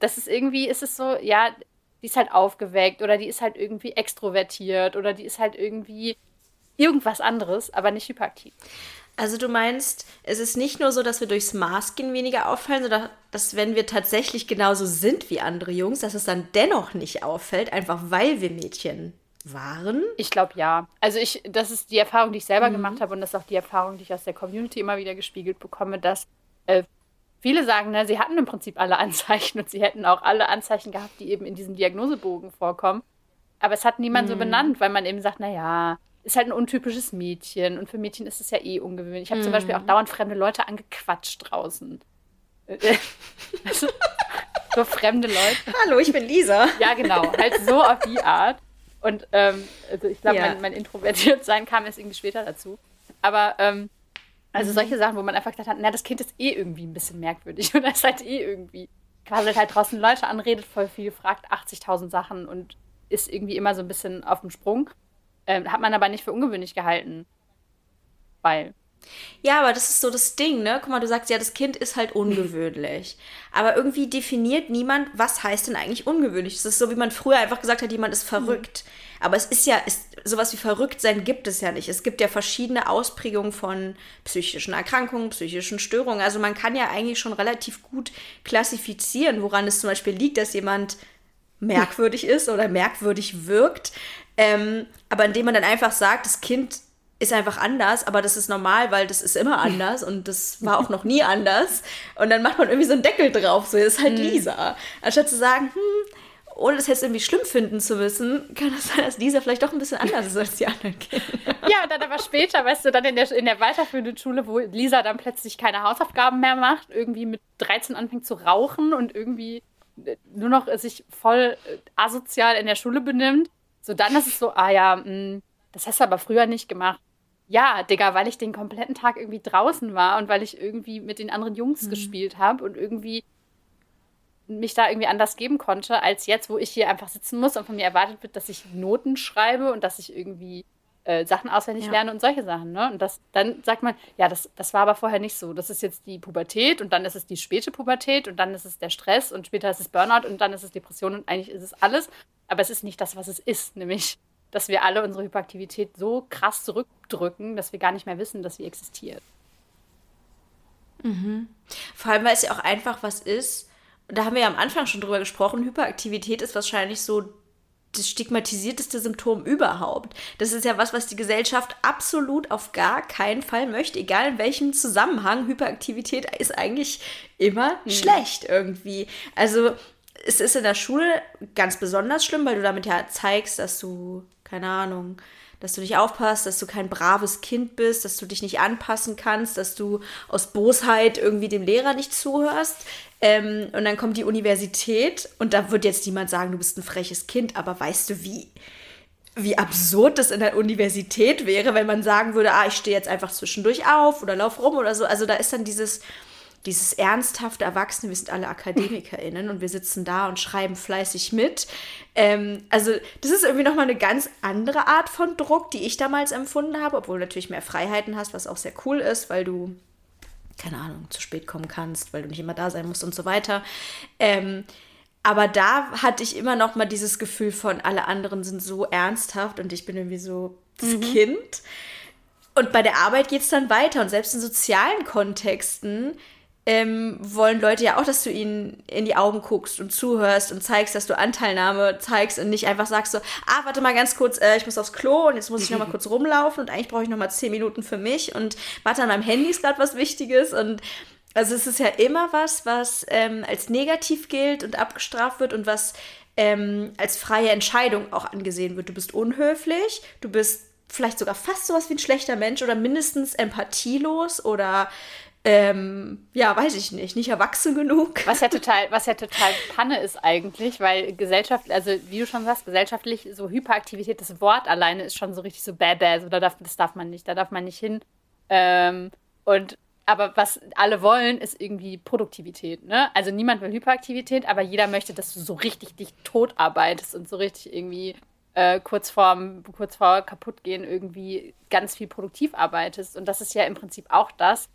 Speaker 1: das ist irgendwie, ist es so, ja, die ist halt aufgeweckt oder die ist halt irgendwie extrovertiert oder die ist halt irgendwie irgendwas anderes, aber nicht hyperaktiv.
Speaker 2: Also du meinst, es ist nicht nur so, dass wir durchs Masken weniger auffallen, sondern dass wenn wir tatsächlich genauso sind wie andere Jungs, dass es dann dennoch nicht auffällt, einfach weil wir Mädchen waren?
Speaker 1: Ich glaube ja. Also ich, das ist die Erfahrung, die ich selber mhm. gemacht habe und das ist auch die Erfahrung, die ich aus der Community immer wieder gespiegelt bekomme, dass äh, viele sagen, ne, sie hatten im Prinzip alle Anzeichen und sie hätten auch alle Anzeichen gehabt, die eben in diesem Diagnosebogen vorkommen. Aber es hat niemand mhm. so benannt, weil man eben sagt, naja, ist halt ein untypisches Mädchen und für Mädchen ist es ja eh ungewöhnlich. Ich habe mhm. zum Beispiel auch
Speaker 2: Mhm.
Speaker 1: dauernd fremde Leute angequatscht draußen. Äh, äh, also, so fremde Leute.
Speaker 2: Hallo, ich bin Lisa.
Speaker 1: Ja, genau, halt so auf die Art. Und ähm, also ich glaube,
Speaker 2: Ja.
Speaker 1: mein, mein Introvertiertsein kam erst irgendwie später dazu. Aber ähm, also
Speaker 2: Mhm.
Speaker 1: solche Sachen, wo man einfach gedacht hat, na, das Kind ist eh irgendwie ein bisschen merkwürdig oder ist halt eh irgendwie quasselt halt draußen Leute an, redet voll viel, fragt 80.000 Sachen und ist irgendwie immer so ein bisschen auf dem Sprung. Ähm, hat man aber nicht für ungewöhnlich gehalten. Weil,
Speaker 2: Ja, aber das ist so das Ding, ne? Guck mal, du sagst ja, das Kind ist halt ungewöhnlich. Aber irgendwie definiert niemand, was heißt denn eigentlich ungewöhnlich. Das ist so, wie man früher einfach gesagt hat, jemand ist verrückt. Aber es ist ja, ist, sowas wie verrückt sein gibt es ja nicht. Es gibt ja verschiedene Ausprägungen von psychischen Erkrankungen, psychischen Störungen. Also man kann ja eigentlich schon relativ gut klassifizieren, woran es zum Beispiel liegt, dass jemand merkwürdig ist oder merkwürdig wirkt. Ähm, aber indem man dann einfach sagt, das Kind ist einfach anders, aber das ist normal, weil das ist immer anders und das war auch noch nie anders. Und dann macht man irgendwie so einen Deckel drauf, so ist halt Lisa. Anstatt zu sagen, hm, ohne das jetzt irgendwie schlimm finden zu müssen, kann es sein, dass Lisa vielleicht doch ein bisschen anders ist als die anderen Kinder.
Speaker 1: ja, und dann aber später, weißt du, dann in der, in der weiterführenden Schule, wo Lisa dann plötzlich keine Hausaufgaben mehr macht, irgendwie mit 13 anfängt zu rauchen und irgendwie nur noch sich voll äh, asozial in der Schule benimmt. So, dann ist es so, ah ja, mh, das hast du aber früher nicht gemacht. Ja, Digga, weil ich den kompletten Tag irgendwie draußen war und weil ich irgendwie mit den anderen Jungs gespielt habe und irgendwie mich da irgendwie anders geben konnte, als jetzt, wo ich hier einfach sitzen muss und von mir erwartet wird, dass ich Noten schreibe und dass ich irgendwie äh, Sachen auswendig
Speaker 2: Ja.
Speaker 1: lerne und solche Sachen. Ne? Und das, dann sagt man, ja, das, das war aber vorher nicht so. Das ist jetzt die Pubertät und dann ist es die späte Pubertät und dann ist es der Stress und später ist es Burnout und dann ist es Depression und eigentlich ist es alles. Aber es ist nicht das, was es ist, nämlich, dass wir alle unsere Hyperaktivität so krass zurückdrücken, dass wir gar nicht mehr wissen, dass sie existiert.
Speaker 2: Vor allem, weil es ja auch einfach was ist, und da haben wir ja am Anfang schon drüber gesprochen, Hyperaktivität ist wahrscheinlich so das stigmatisierteste Symptom überhaupt. Das ist ja was, was die Gesellschaft absolut auf gar keinen Fall möchte, egal in welchem Zusammenhang. Hyperaktivität ist eigentlich immer schlecht irgendwie. Also es ist in der Schule ganz besonders schlimm, weil du damit ja zeigst, dass du, keine Ahnung, dass du nicht aufpasst, dass du kein braves Kind bist, dass du dich nicht anpassen kannst, dass du aus Bosheit irgendwie dem Lehrer nicht zuhörst. Ähm, und dann kommt die Universität und da wird jetzt niemand sagen, du bist ein freches Kind, aber weißt du, wie, wie absurd das in der Universität wäre, wenn man sagen würde, ah, ich stehe jetzt einfach zwischendurch auf oder lauf rum oder so. Also da ist dann dieses, dieses ernsthafte Erwachsene, wir sind alle AkademikerInnen und wir sitzen da und schreiben fleißig mit. Ähm, also das ist irgendwie nochmal eine ganz andere Art von Druck, die ich damals empfunden habe, obwohl du natürlich mehr Freiheiten hast, was auch sehr cool ist, weil du, keine Ahnung, zu spät kommen kannst, weil du nicht immer da sein musst und so weiter. Ähm, aber da hatte ich immer noch mal dieses Gefühl von, alle anderen sind so ernsthaft und ich bin irgendwie so das Kind. Und bei der Arbeit geht es dann weiter. Und selbst in sozialen Kontexten ähm, wollen Leute ja auch, dass du ihnen in die Augen guckst und zuhörst und zeigst, dass du Anteilnahme zeigst und nicht einfach sagst so, ah, warte mal ganz kurz, äh, ich muss aufs Klo und jetzt muss ich noch mal kurz rumlaufen und eigentlich brauche ich noch mal zehn Minuten für mich und warte, an meinem Handy ist gerade was Wichtiges und also es ist ja immer was, was ähm, als negativ gilt und abgestraft wird und was ähm, als freie Entscheidung auch angesehen wird. Du bist unhöflich, du bist vielleicht sogar fast sowas wie ein schlechter Mensch oder mindestens empathielos oder ähm, ja, weiß ich nicht, nicht erwachsen genug.
Speaker 1: Was ja total, was ja total Panne ist eigentlich, weil Gesellschaft, also wie du schon sagst, gesellschaftlich so Hyperaktivität, das Wort alleine ist schon so richtig so bäh bäh, so da darf, das darf man nicht, da darf man nicht hin. Ähm, und aber was alle wollen, ist irgendwie Produktivität. Ne? Also niemand will Hyperaktivität, aber jeder möchte, dass du so richtig dich tot arbeitest und so richtig irgendwie äh, kurz vorm, kurz vor kaputtgehen irgendwie ganz viel produktiv arbeitest. Und das ist ja im Prinzip auch das,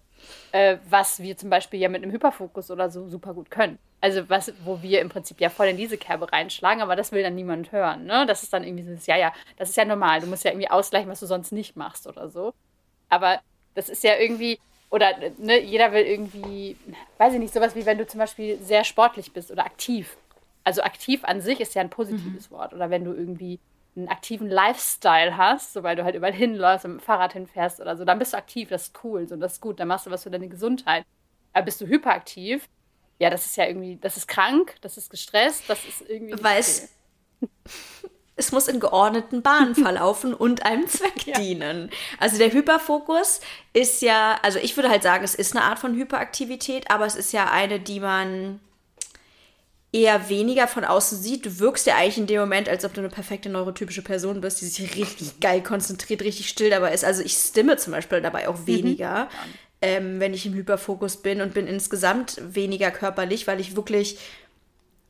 Speaker 1: äh, was wir zum Beispiel ja mit einem Hyperfokus oder so super gut können. Also was, wo wir im Prinzip ja voll in diese Kerbe reinschlagen, aber das will dann niemand hören. Ne? Das ist dann irgendwie so, ja, ja, das ist ja normal. Du musst ja irgendwie ausgleichen, was du sonst nicht machst oder so. Aber das ist ja irgendwie, oder ne, jeder will irgendwie, weiß ich nicht, sowas wie wenn du zum Beispiel sehr sportlich bist oder aktiv. Also aktiv an sich ist ja ein positives Wort. Oder wenn du irgendwie einen aktiven Lifestyle hast, so weil du halt überall hinläufst und mit dem Fahrrad hinfährst oder so, dann bist du aktiv, das ist cool, so das ist gut, dann machst du was für deine Gesundheit. Aber bist du hyperaktiv, ja, das ist ja irgendwie, das ist krank, das ist gestresst, das ist irgendwie.
Speaker 2: Weil es, es muss in geordneten Bahnen verlaufen und einem Zweck ja. dienen. Also der Hyperfokus ist ja, also ich würde halt sagen, es ist eine Art von Hyperaktivität, aber es ist ja eine, die man eher weniger von außen sieht. Du wirkst ja eigentlich in dem Moment, als ob du eine perfekte neurotypische Person bist, die sich richtig geil konzentriert, richtig still dabei ist. Also ich stimme zum Beispiel dabei auch mhm. weniger, mhm. ähm, wenn ich im Hyperfokus bin und bin insgesamt weniger körperlich, weil ich wirklich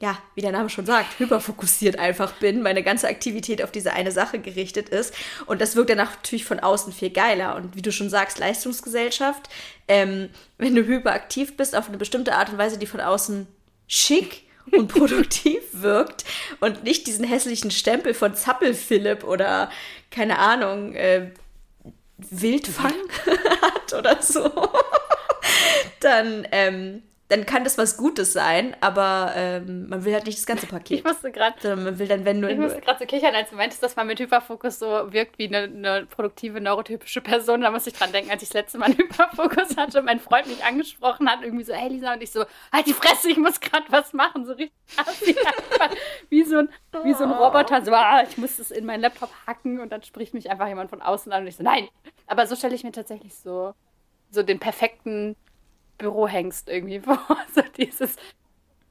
Speaker 2: ja, wie der Name schon sagt, hyperfokussiert einfach bin, meine ganze Aktivität auf diese eine Sache gerichtet ist. Und das wirkt dann natürlich von außen viel geiler. Und wie du schon sagst, Leistungsgesellschaft, ähm, wenn du hyperaktiv bist auf eine bestimmte Art und Weise, die von außen schick und produktiv wirkt und nicht diesen hässlichen Stempel von Zappel-Philipp oder keine Ahnung, äh, Wildfang hat oder so, dann ähm, dann kann das was Gutes sein, aber ähm, man will halt nicht das ganze Paket.
Speaker 1: Ich musste gerade.
Speaker 2: Man will dann, wenn nur.
Speaker 1: Ich musste gerade so kichern, als du meintest, dass man mit Hyperfokus so wirkt wie eine, eine, produktive, neurotypische Person. Da musste ich dran denken, als ich das letzte Mal einen Hyperfokus hatte und mein Freund mich angesprochen hat, irgendwie so, hey Lisa, und ich so, halt die Fresse, ich muss gerade was machen. So richtig wie so ein, wie so ein Roboter, so, ah, ich muss das in meinen Laptop hacken und dann spricht mich einfach jemand von außen an und ich so, nein. Aber so stelle ich mir tatsächlich so, so den perfekten Bürohengst irgendwie vor. So dieses,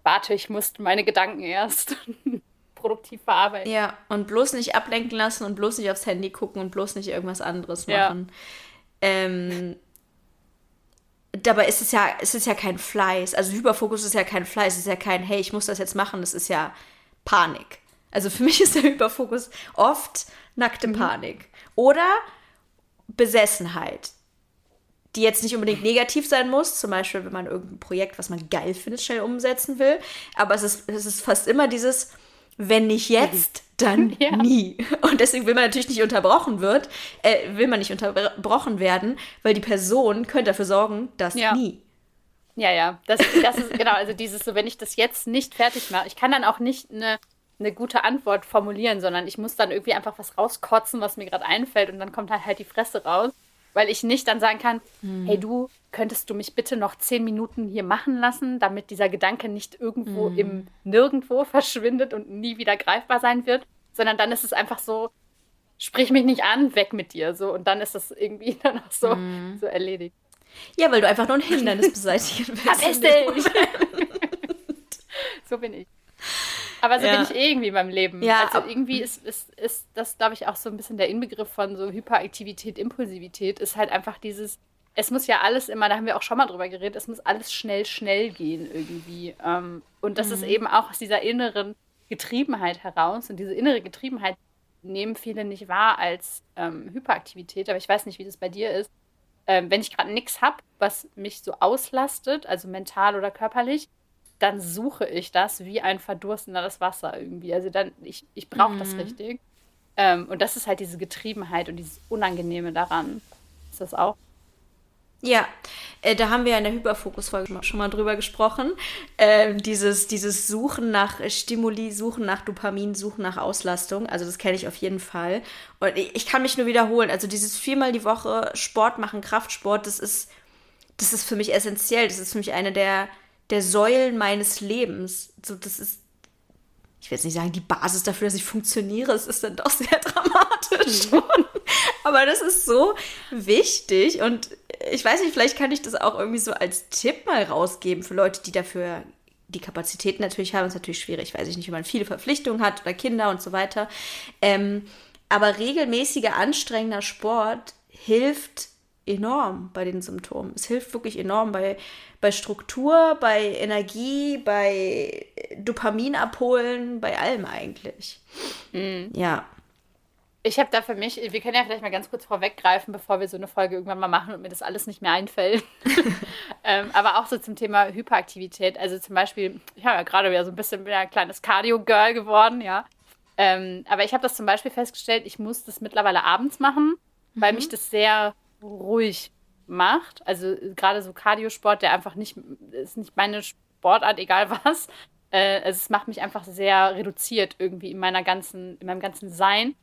Speaker 1: warte, ich muss meine Gedanken erst produktiv verarbeiten.
Speaker 2: Ja, und bloß nicht ablenken lassen und bloß nicht aufs Handy gucken und bloß nicht irgendwas anderes machen. Ja. Ähm, dabei ist es ja, ist es ja kein Fleiß. Also Hyperfokus ist ja kein Fleiß, es ist ja kein, hey, ich muss das jetzt machen, das ist ja Panik. Also für mich ist der Hyperfokus oft nackte mhm. Panik. Oder Besessenheit die jetzt nicht unbedingt negativ sein muss, zum Beispiel, wenn man irgendein Projekt, was man geil findet, schnell umsetzen will. Aber es ist, es ist fast immer dieses, wenn nicht jetzt, dann ja. nie. Und deswegen will man natürlich nicht unterbrochen wird, äh, will man nicht unterbrochen werden, weil die Person könnte dafür sorgen, dass ja. nie.
Speaker 1: Ja, ja, das, das ist genau, also dieses so, wenn ich das jetzt nicht fertig mache, ich kann dann auch nicht eine, eine gute Antwort formulieren, sondern ich muss dann irgendwie einfach was rauskotzen, was mir gerade einfällt und dann kommt halt halt die Fresse raus weil ich nicht dann sagen kann, hm. hey du, könntest du mich bitte noch zehn Minuten hier machen lassen, damit dieser Gedanke nicht irgendwo hm. im Nirgendwo verschwindet und nie wieder greifbar sein wird, sondern dann ist es einfach so, sprich mich nicht an, weg mit dir, so und dann ist das irgendwie dann auch so, hm. so erledigt.
Speaker 2: Ja, weil du einfach nur ein Hindernis beseitigen willst.
Speaker 1: so bin ich. Aber so ja. bin ich eh irgendwie beim Leben. Ja, also irgendwie ist, ist, ist das, glaube ich, auch so ein bisschen der Inbegriff von so Hyperaktivität, Impulsivität, ist halt einfach dieses, es muss ja alles immer, da haben wir auch schon mal drüber geredet, es muss alles schnell, schnell gehen irgendwie. Ähm, und das mhm. ist eben auch aus dieser inneren Getriebenheit heraus. Und diese innere Getriebenheit nehmen viele nicht wahr als ähm, Hyperaktivität, aber ich weiß nicht, wie das bei dir ist. Ähm, wenn ich gerade nichts habe, was mich so auslastet, also mental oder körperlich, dann suche ich das wie ein verdurstendes Wasser irgendwie. Also dann, ich, ich brauche mhm. das richtig. Ähm, und das ist halt diese Getriebenheit und dieses Unangenehme daran. Ist das auch?
Speaker 2: Ja, äh, da haben wir ja in der Hyperfokus-Folge schon mal drüber gesprochen. Äh, dieses, dieses Suchen nach Stimuli, Suchen nach Dopamin, Suchen nach Auslastung. Also das kenne ich auf jeden Fall. Und ich, ich kann mich nur wiederholen. Also dieses viermal die Woche Sport machen, Kraftsport, das ist, das ist für mich essentiell. Das ist für mich eine der der Säulen meines Lebens. So, das ist, ich will jetzt nicht sagen, die Basis dafür, dass ich funktioniere. Es ist dann doch sehr dramatisch mhm. schon. Aber das ist so wichtig und ich weiß nicht, vielleicht kann ich das auch irgendwie so als Tipp mal rausgeben für Leute, die dafür die Kapazitäten natürlich haben. Das ist natürlich schwierig, weiß ich nicht, wenn man viele Verpflichtungen hat oder Kinder und so weiter. Ähm, aber regelmäßiger, anstrengender Sport hilft enorm bei den Symptomen. Es hilft wirklich enorm bei, bei Struktur, bei Energie, bei Dopamin abholen, bei allem eigentlich. Mhm. Ja.
Speaker 1: Ich habe da für mich, wir können ja vielleicht mal ganz kurz vorweggreifen, bevor wir so eine Folge irgendwann mal machen und mir das alles nicht mehr einfällt. ähm, aber auch so zum Thema Hyperaktivität. Also zum Beispiel, ich habe ja gerade wieder so ein bisschen wieder ein kleines Cardio-Girl geworden, ja. Ähm, aber ich habe das zum Beispiel festgestellt, ich muss das mittlerweile abends machen, mhm. weil mich das sehr ruhig macht. Also gerade so Cardiosport, der einfach nicht, ist nicht meine Sportart, egal was. Äh, also es macht mich einfach sehr reduziert irgendwie in meiner ganzen, in meinem ganzen Sein.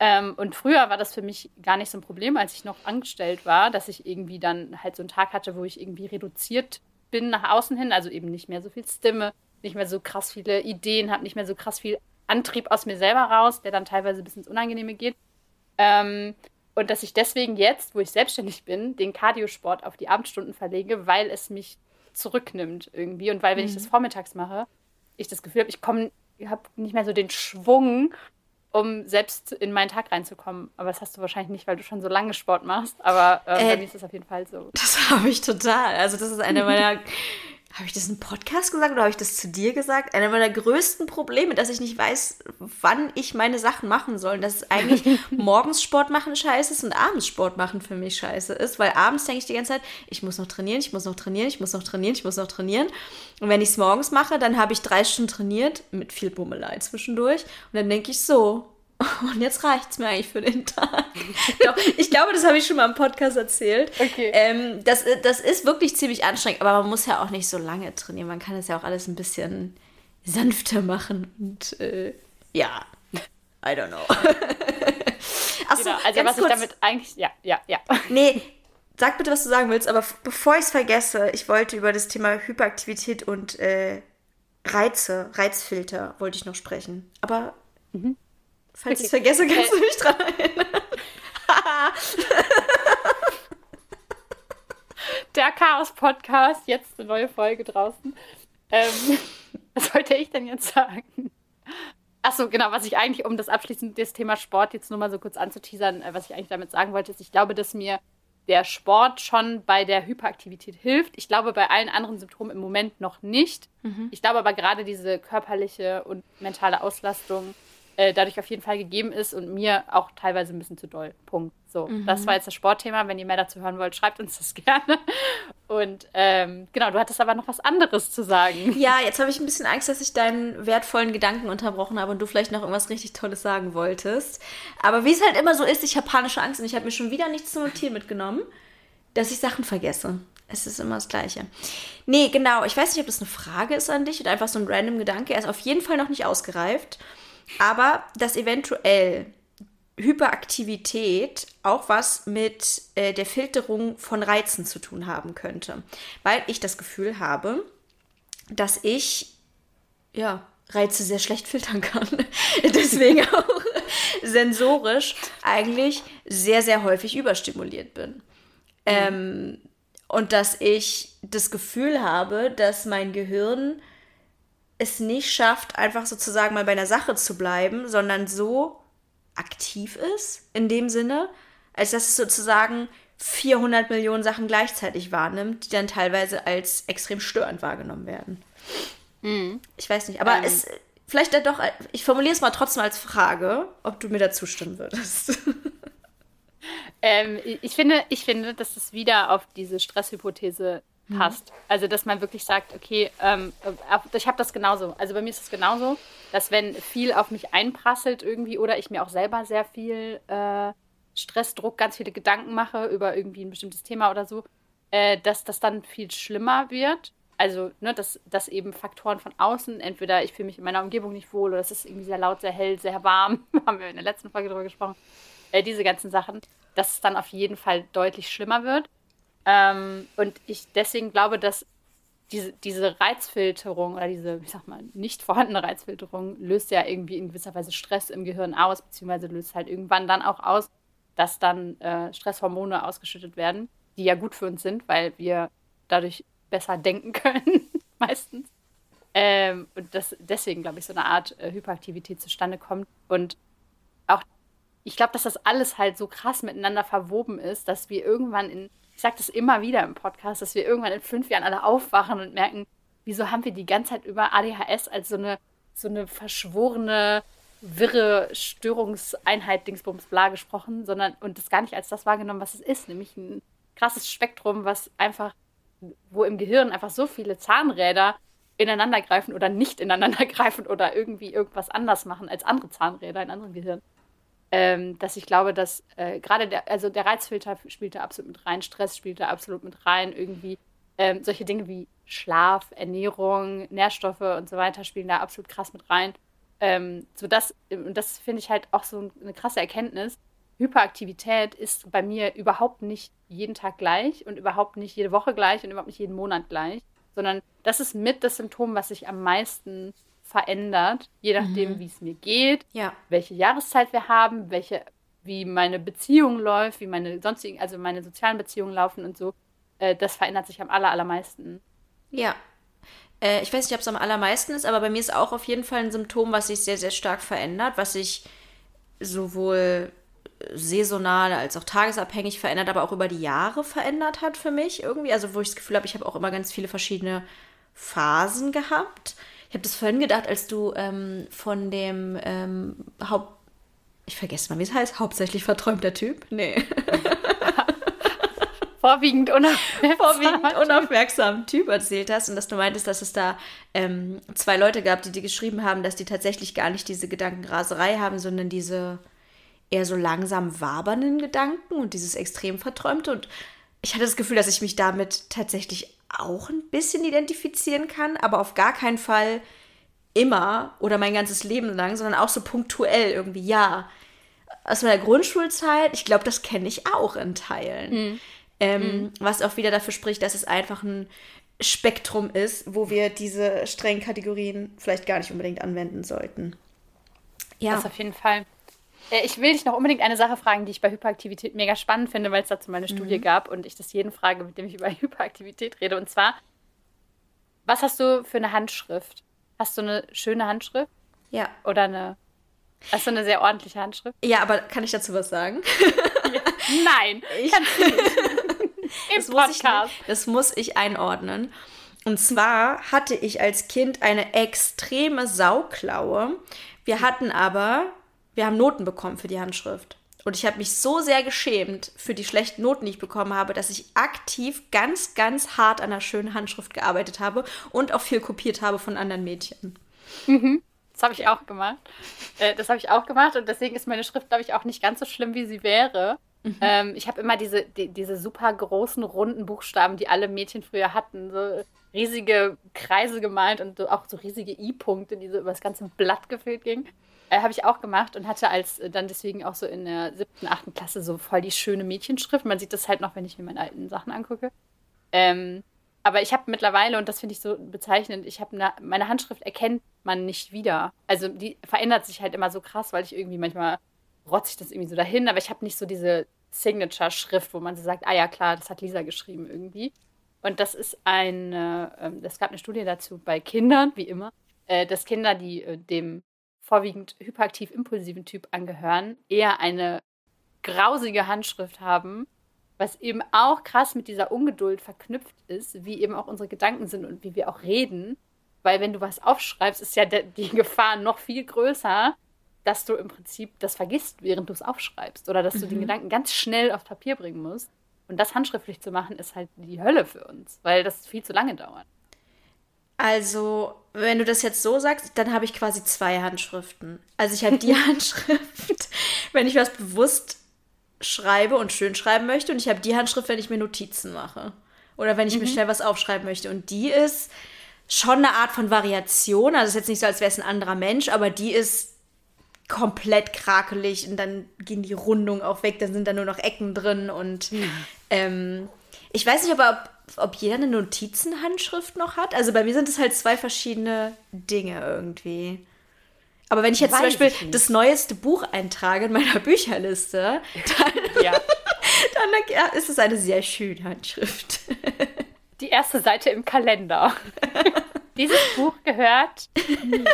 Speaker 1: Ähm, und früher war das für mich gar nicht so ein Problem, als ich noch angestellt war, dass ich irgendwie dann halt so einen Tag hatte, wo ich irgendwie reduziert bin nach außen hin, also eben nicht mehr so viel Stimme, nicht mehr so krass viele Ideen habe, nicht mehr so krass viel Antrieb aus mir selber raus, der dann teilweise bis ins Unangenehme geht. Ähm, und dass ich deswegen jetzt, wo ich selbstständig bin, den Cardiosport auf die Abendstunden verlege, weil es mich zurücknimmt irgendwie. Und weil, wenn mhm. ich das vormittags mache, ich das Gefühl habe, ich komme, ich habe nicht mehr so den Schwung, um selbst in meinen Tag reinzukommen. Aber das hast du wahrscheinlich nicht, weil du schon so lange Sport machst. Aber äh, äh, bei mir ist das auf jeden Fall so.
Speaker 2: Das habe ich total. Also das ist eine meiner habe ich das im Podcast gesagt oder habe ich das zu dir gesagt? Einer meiner größten Probleme, dass ich nicht weiß, wann ich meine Sachen machen soll. dass es eigentlich morgens Sport machen scheiße ist und abends Sport machen für mich scheiße ist. Weil abends denke ich die ganze Zeit, ich muss noch trainieren, ich muss noch trainieren, ich muss noch trainieren, ich muss noch trainieren. Und wenn ich es morgens mache, dann habe ich drei Stunden trainiert, mit viel Bummelei zwischendurch. Und dann denke ich so, und jetzt reicht es mir eigentlich für den Tag. Doch, ich glaube, das habe ich schon mal im Podcast erzählt. Okay. Ähm, das, das ist wirklich ziemlich anstrengend, aber man muss ja auch nicht so lange trainieren. Man kann es ja auch alles ein bisschen sanfter machen. Und äh, ja, I don't know.
Speaker 1: Achso, genau, also was kurz. ich damit eigentlich, ja, ja, ja.
Speaker 2: Nee, sag bitte, was du sagen willst, aber bevor ich es vergesse, ich wollte über das Thema Hyperaktivität und äh, Reize, Reizfilter wollte ich noch sprechen. Aber mhm. Falls okay. ich vergesse, kannst du mich dran erinnern.
Speaker 1: Der Chaos-Podcast, jetzt eine neue Folge draußen. Ähm, was wollte ich denn jetzt sagen? Achso, genau, was ich eigentlich, um das abschließend das Thema Sport jetzt nur mal so kurz anzuteasern, äh, was ich eigentlich damit sagen wollte, ist, ich glaube, dass mir der Sport schon bei der Hyperaktivität hilft. Ich glaube, bei allen anderen Symptomen im Moment noch nicht. Mhm. Ich glaube aber gerade diese körperliche und mentale Auslastung äh, dadurch auf jeden Fall gegeben ist und mir auch teilweise ein bisschen zu doll. Punkt. So, mhm. das war jetzt das Sportthema. Wenn ihr mehr dazu hören wollt, schreibt uns das gerne. Und ähm, genau, du hattest aber noch was anderes zu sagen.
Speaker 2: Ja, jetzt habe ich ein bisschen Angst, dass ich deinen wertvollen Gedanken unterbrochen habe und du vielleicht noch irgendwas richtig Tolles sagen wolltest. Aber wie es halt immer so ist, ich habe panische Angst und ich habe mir schon wieder nichts zu notieren mitgenommen, dass ich Sachen vergesse. Es ist immer das Gleiche. Nee, genau. Ich weiß nicht, ob das eine Frage ist an dich oder einfach so ein random Gedanke. Er ist auf jeden Fall noch nicht ausgereift aber dass eventuell Hyperaktivität auch was mit äh, der Filterung von Reizen zu tun haben könnte. Weil ich das Gefühl habe, dass ich ja Reize sehr schlecht filtern kann. Deswegen auch sensorisch eigentlich sehr, sehr häufig überstimuliert bin. Mhm. Ähm, und dass ich das Gefühl habe, dass mein Gehirn es nicht schafft, einfach sozusagen mal bei einer Sache zu bleiben, sondern so aktiv ist, in dem Sinne, als dass es sozusagen 400 Millionen Sachen gleichzeitig wahrnimmt, die dann teilweise als extrem störend wahrgenommen werden. Mhm. Ich weiß nicht, aber ähm. es vielleicht doch, ich formuliere es mal trotzdem als Frage, ob du mir da zustimmen würdest.
Speaker 1: ähm, ich, finde, ich finde, dass es wieder auf diese Stresshypothese. Passt. Mhm. Also, dass man wirklich sagt, okay, ähm, äh, ich habe das genauso. Also bei mir ist es genauso, dass wenn viel auf mich einprasselt irgendwie oder ich mir auch selber sehr viel äh, Stress, Druck, ganz viele Gedanken mache über irgendwie ein bestimmtes Thema oder so, äh, dass das dann viel schlimmer wird. Also, ne, dass, dass eben Faktoren von außen, entweder ich fühle mich in meiner Umgebung nicht wohl oder es ist irgendwie sehr laut, sehr hell, sehr warm, haben wir in der letzten Folge darüber gesprochen, äh, diese ganzen Sachen, dass es dann auf jeden Fall deutlich schlimmer wird. Ähm, und ich deswegen glaube, dass diese, diese Reizfilterung oder diese, ich sag mal, nicht vorhandene Reizfilterung löst ja irgendwie in gewisser Weise Stress im Gehirn aus, beziehungsweise löst halt irgendwann dann auch aus, dass dann äh, Stresshormone ausgeschüttet werden, die ja gut für uns sind, weil wir dadurch besser denken können, meistens. Ähm, und dass deswegen, glaube ich, so eine Art äh, Hyperaktivität zustande kommt. Und auch, ich glaube, dass das alles halt so krass miteinander verwoben ist, dass wir irgendwann in ich sage das immer wieder im Podcast, dass wir irgendwann in fünf Jahren alle aufwachen und merken, wieso haben wir die ganze Zeit über ADHS als so eine, so eine verschworene, wirre Störungseinheit Dingsbums bla gesprochen, sondern und das gar nicht als das wahrgenommen, was es ist, nämlich ein krasses Spektrum, was einfach, wo im Gehirn einfach so viele Zahnräder ineinander greifen oder nicht ineinander greifen oder irgendwie irgendwas anders machen als andere Zahnräder in anderen Gehirnen ähm, dass ich glaube, dass äh, gerade der, also der Reizfilter spielt da absolut mit rein, Stress spielt da absolut mit rein, irgendwie ähm, solche Dinge wie Schlaf, Ernährung, Nährstoffe und so weiter spielen da absolut krass mit rein. Ähm, so das, und das finde ich halt auch so eine krasse Erkenntnis. Hyperaktivität ist bei mir überhaupt nicht jeden Tag gleich und überhaupt nicht jede Woche gleich und überhaupt nicht jeden Monat gleich, sondern das ist mit das Symptom, was sich am meisten verändert, je nachdem, mhm. wie es mir geht,
Speaker 2: ja.
Speaker 1: welche Jahreszeit wir haben, welche, wie meine Beziehung läuft, wie meine sonstigen, also meine sozialen Beziehungen laufen und so. Äh, das verändert sich am aller, allermeisten.
Speaker 2: Ja. Äh, ich weiß nicht, ob es am allermeisten ist, aber bei mir ist auch auf jeden Fall ein Symptom, was sich sehr, sehr stark verändert, was sich sowohl saisonal als auch tagesabhängig verändert, aber auch über die Jahre verändert hat für mich irgendwie. Also wo ich das Gefühl habe, ich habe auch immer ganz viele verschiedene Phasen gehabt. Ich habe das vorhin gedacht, als du ähm, von dem ähm, Haupt... Ich vergesse mal, wie es heißt. Hauptsächlich verträumter Typ? Nee.
Speaker 1: Vorwiegend unaufmerksam.
Speaker 2: Vorwiegend unaufmerksamen Typ erzählt hast und dass du meintest, dass es da ähm, zwei Leute gab, die dir geschrieben haben, dass die tatsächlich gar nicht diese Gedankenraserei haben, sondern diese eher so langsam wabernden Gedanken und dieses extrem verträumte. Und ich hatte das Gefühl, dass ich mich damit tatsächlich auch ein bisschen identifizieren kann, aber auf gar keinen Fall immer oder mein ganzes Leben lang, sondern auch so punktuell irgendwie, ja. Aus meiner Grundschulzeit, ich glaube, das kenne ich auch in Teilen. Mhm. Ähm, mhm. Was auch wieder dafür spricht, dass es einfach ein Spektrum ist, wo wir diese strengen Kategorien vielleicht gar nicht unbedingt anwenden sollten.
Speaker 1: Ja. Das auf jeden Fall. Äh, ich will dich noch unbedingt eine Sache fragen, die ich bei Hyperaktivität mega spannend finde, weil es dazu meine mhm. Studie gab und ich das jeden frage, mit dem ich über Hyperaktivität rede. Und zwar, was hast du für eine Handschrift? Hast du eine schöne Handschrift?
Speaker 2: Ja.
Speaker 1: Oder eine. Hast du eine sehr ordentliche Handschrift?
Speaker 2: Ja, aber kann ich dazu was sagen?
Speaker 1: Ja. Nein, ich, kannst du nicht.
Speaker 2: Im das Podcast. Muss ich, das muss ich einordnen. Und zwar hatte ich als Kind eine extreme Sauklaue. Wir hatten aber wir haben Noten bekommen für die Handschrift. Und ich habe mich so sehr geschämt für die schlechten Noten, die ich bekommen habe, dass ich aktiv ganz, ganz hart an einer schönen Handschrift gearbeitet habe und auch viel kopiert habe von anderen Mädchen.
Speaker 1: Mhm. Das habe ich auch gemacht. Äh, das habe ich auch gemacht und deswegen ist meine Schrift, glaube ich, auch nicht ganz so schlimm, wie sie wäre. Mhm. Ähm, ich habe immer diese, die, diese super großen, runden Buchstaben, die alle Mädchen früher hatten. So riesige Kreise gemalt und so, auch so riesige I-Punkte, die so über das ganze Blatt gefüllt gingen. Äh, Habe ich auch gemacht und hatte als äh, dann deswegen auch so in der siebten, achten Klasse so voll die schöne Mädchenschrift. Man sieht das halt noch, wenn ich mir meine alten Sachen angucke. Ähm, aber ich habe mittlerweile, und das finde ich so bezeichnend, ich habe meine Handschrift erkennt man nicht wieder. Also die verändert sich halt immer so krass, weil ich irgendwie manchmal rotze ich das irgendwie so dahin, aber ich habe nicht so diese Signature-Schrift, wo man so sagt, ah ja klar, das hat Lisa geschrieben irgendwie. Und das ist eine, ähm, es gab eine Studie dazu bei Kindern, wie immer, äh, dass Kinder, die äh, dem vorwiegend hyperaktiv-impulsiven Typ angehören, eher eine grausige Handschrift haben, was eben auch krass mit dieser Ungeduld verknüpft ist, wie eben auch unsere Gedanken sind und wie wir auch reden. Weil wenn du was aufschreibst, ist ja die Gefahr noch viel größer, dass du im Prinzip das vergisst, während du es aufschreibst. Oder dass du den mhm. Gedanken ganz schnell auf Papier bringen musst. Und das handschriftlich zu machen, ist halt die Hölle für uns, weil das viel zu lange dauert.
Speaker 2: Also, wenn du das jetzt so sagst, dann habe ich quasi zwei Handschriften. Also ich habe die Handschrift, wenn ich was bewusst schreibe und schön schreiben möchte, und ich habe die Handschrift, wenn ich mir Notizen mache. Oder wenn ich mhm. mir schnell was aufschreiben möchte. Und die ist schon eine Art von Variation. Also es ist jetzt nicht so, als wäre es ein anderer Mensch, aber die ist komplett krakelig und dann gehen die Rundungen auch weg, dann sind da nur noch Ecken drin und mhm. ähm, ich weiß nicht, ob, ob jeder eine Notizenhandschrift noch hat. Also bei mir sind es halt zwei verschiedene Dinge irgendwie. Aber wenn ich jetzt Weiß zum Beispiel das neueste Buch eintrage in meiner Bücherliste, dann, ja. dann ist es eine sehr schöne Handschrift.
Speaker 1: Die erste Seite im Kalender. Dieses Buch gehört mir.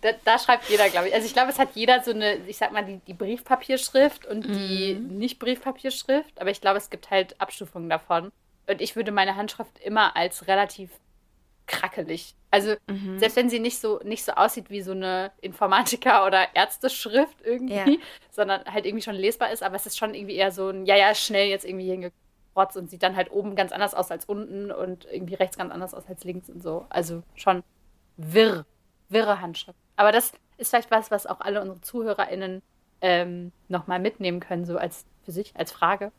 Speaker 1: Da, da, schreibt jeder, glaube ich. Also ich glaube, es hat jeder so eine, ich sag mal, die, die Briefpapierschrift und die mhm. Nicht-Briefpapierschrift. Aber ich glaube, es gibt halt Abstufungen davon. Und ich würde meine Handschrift immer als relativ krackelig. Also mhm. selbst wenn sie nicht so nicht so aussieht wie so eine Informatiker- oder Ärzteschrift irgendwie, ja. sondern halt irgendwie schon lesbar ist, aber es ist schon irgendwie eher so ein, ja, ja, schnell jetzt irgendwie hingekrotzt und sieht dann halt oben ganz anders aus als unten und irgendwie rechts ganz anders aus als links und so. Also schon wirr wirre Handschrift. Aber das ist vielleicht was, was auch alle unsere ZuhörerInnen ähm, nochmal mitnehmen können, so als für sich, als Frage.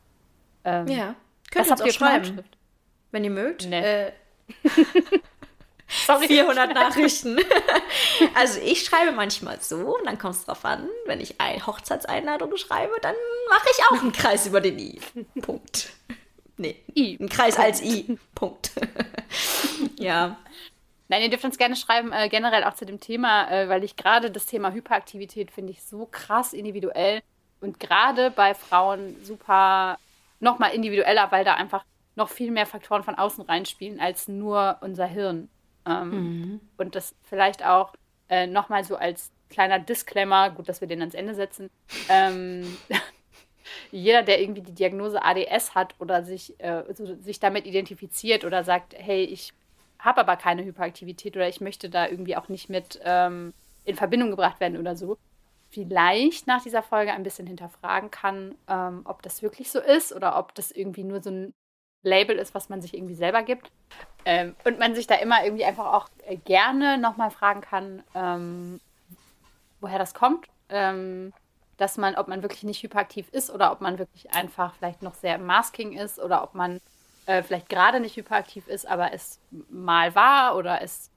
Speaker 2: Ähm, ja, könnt ihr auch schreiben. Wenn ihr mögt. Nee. Äh, Sorry. 400 Nachrichten. also ich schreibe manchmal so und dann kommt es drauf an, wenn ich eine Hochzeitseinladung schreibe, dann mache ich auch einen Kreis über den I. Punkt. Nee, I. Ein Kreis Punkt. als I. Punkt. ja.
Speaker 1: Nein, ihr dürft uns gerne schreiben, äh, generell auch zu dem Thema, äh, weil ich gerade das Thema Hyperaktivität finde ich so krass individuell und gerade bei Frauen super nochmal individueller, weil da einfach noch viel mehr Faktoren von außen reinspielen als nur unser Hirn. Ähm, mhm. Und das vielleicht auch äh, nochmal so als kleiner Disclaimer, gut, dass wir den ans Ende setzen. Ähm, jeder, der irgendwie die Diagnose ADS hat oder sich, äh, so, sich damit identifiziert oder sagt, hey, ich habe aber keine Hyperaktivität oder ich möchte da irgendwie auch nicht mit ähm, in Verbindung gebracht werden oder so, vielleicht nach dieser Folge ein bisschen hinterfragen kann, ähm, ob das wirklich so ist oder ob das irgendwie nur so ein Label ist, was man sich irgendwie selber gibt. Ähm, und man sich da immer irgendwie einfach auch äh, gerne nochmal fragen kann, ähm, woher das kommt. Ähm, dass man, ob man wirklich nicht hyperaktiv ist oder ob man wirklich einfach vielleicht noch sehr im Masking ist oder ob man äh, vielleicht gerade nicht hyperaktiv ist, aber es mal war oder es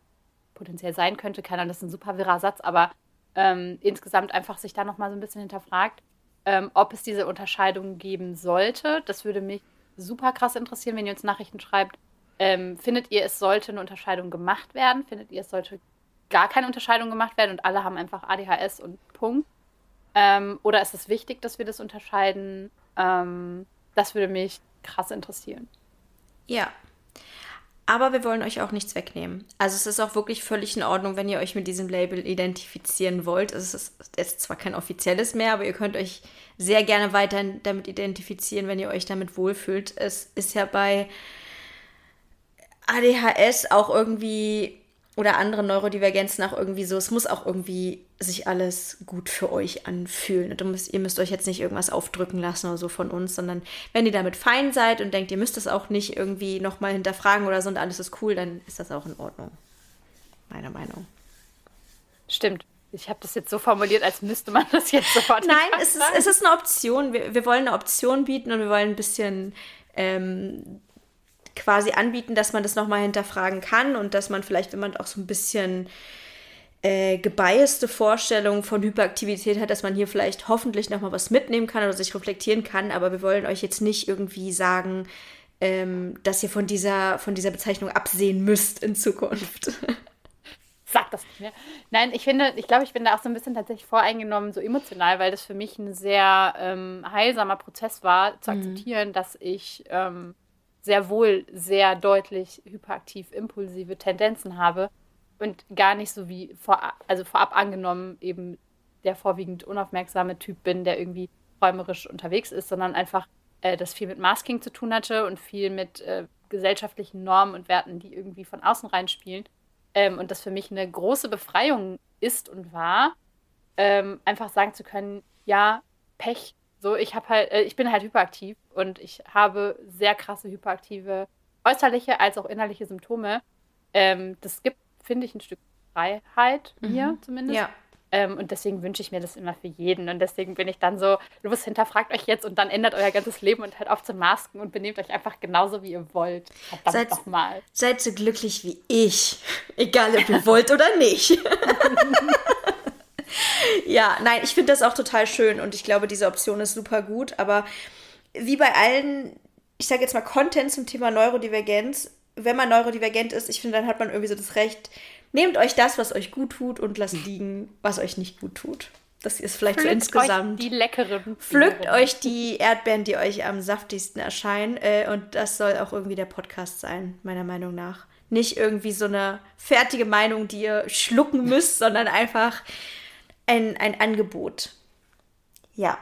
Speaker 1: potenziell sein könnte. Keiner, das ist ein super wirrer Satz, aber ähm, insgesamt einfach sich da nochmal so ein bisschen hinterfragt, ähm, ob es diese Unterscheidung geben sollte. Das würde mich super krass interessieren, wenn ihr uns Nachrichten schreibt. Ähm, findet ihr, es sollte eine Unterscheidung gemacht werden? Findet ihr, es sollte gar keine Unterscheidung gemacht werden und alle haben einfach ADHS und Punkt? Ähm, oder ist es wichtig, dass wir das unterscheiden? Ähm, das würde mich krass interessieren.
Speaker 2: Ja. Aber wir wollen euch auch nichts wegnehmen. Also es ist auch wirklich völlig in Ordnung, wenn ihr euch mit diesem Label identifizieren wollt. Es ist, es ist zwar kein offizielles mehr, aber ihr könnt euch sehr gerne weiter damit identifizieren, wenn ihr euch damit wohlfühlt. Es ist ja bei ADHS auch irgendwie oder andere Neurodivergenzen auch irgendwie so, es muss auch irgendwie sich alles gut für euch anfühlen. Und müsst, ihr müsst euch jetzt nicht irgendwas aufdrücken lassen oder so von uns, sondern wenn ihr damit fein seid und denkt, ihr müsst es auch nicht irgendwie nochmal hinterfragen oder so und alles ist cool, dann ist das auch in Ordnung. Meiner Meinung.
Speaker 1: Stimmt. Ich habe das jetzt so formuliert, als müsste man das jetzt sofort.
Speaker 2: Nein, es ist, es ist eine Option. Wir, wir wollen eine Option bieten und wir wollen ein bisschen ähm, quasi anbieten, dass man das nochmal hinterfragen kann und dass man vielleicht, wenn man auch so ein bisschen äh, gebiaste Vorstellungen von Hyperaktivität hat, dass man hier vielleicht hoffentlich nochmal was mitnehmen kann oder sich reflektieren kann. Aber wir wollen euch jetzt nicht irgendwie sagen, ähm, dass ihr von dieser, von dieser Bezeichnung absehen müsst in Zukunft.
Speaker 1: Sag das nicht mehr. Nein, ich finde, ich glaube, ich bin da auch so ein bisschen tatsächlich voreingenommen, so emotional, weil das für mich ein sehr ähm, heilsamer Prozess war, zu mhm. akzeptieren, dass ich ähm, sehr wohl sehr deutlich hyperaktiv impulsive Tendenzen habe und gar nicht so wie vor, also vorab angenommen eben der vorwiegend unaufmerksame Typ bin, der irgendwie räumerisch unterwegs ist, sondern einfach äh, das viel mit Masking zu tun hatte und viel mit äh, gesellschaftlichen Normen und Werten, die irgendwie von außen reinspielen. Ähm, und das für mich eine große Befreiung ist und war, ähm, einfach sagen zu können, ja, Pech, so, ich habe halt, äh, ich bin halt hyperaktiv und ich habe sehr krasse hyperaktive äußerliche als auch innerliche Symptome. Ähm, das gibt, finde ich, ein Stück Freiheit mhm. mir zumindest. Ja. Ähm, und deswegen wünsche ich mir das immer für jeden. Und deswegen bin ich dann so, los, hinterfragt euch jetzt und dann ändert euer ganzes Leben und hört auf zu masken und benehmt euch einfach genauso, wie ihr wollt.
Speaker 2: Verdammt seid, doch mal. Seid so glücklich wie ich. Egal, ob ihr wollt oder nicht. ja, nein, ich finde das auch total schön und ich glaube, diese Option ist super gut. Aber wie bei allen, ich sage jetzt mal Content zum Thema Neurodivergenz, wenn man neurodivergent ist, ich finde, dann hat man irgendwie so das Recht, nehmt euch das, was euch gut tut und lasst liegen, was euch nicht gut tut. Das ist vielleicht Pflückt so insgesamt.
Speaker 1: Euch die leckeren.
Speaker 2: Pflückt euch die Erdbeeren, die euch am saftigsten erscheinen. Äh, und das soll auch irgendwie der Podcast sein, meiner Meinung nach. Nicht irgendwie so eine fertige Meinung, die ihr schlucken müsst, sondern einfach ein, ein Angebot. Ja,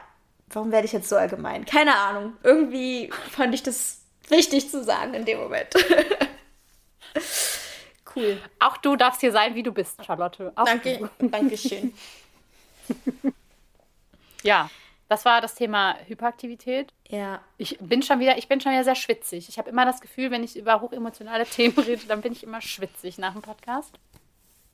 Speaker 2: warum werde ich jetzt so allgemein? Keine Ahnung. Irgendwie fand ich das wichtig zu sagen in dem Moment.
Speaker 1: cool. Auch du darfst hier sein, wie du bist, Charlotte. Auch
Speaker 2: Danke. Du. Dankeschön.
Speaker 1: ja, das war das Thema Hyperaktivität.
Speaker 2: Ja.
Speaker 1: Ich bin schon wieder, ich bin schon wieder sehr schwitzig. Ich habe immer das Gefühl, wenn ich über hochemotionale Themen rede, dann bin ich immer schwitzig nach dem Podcast.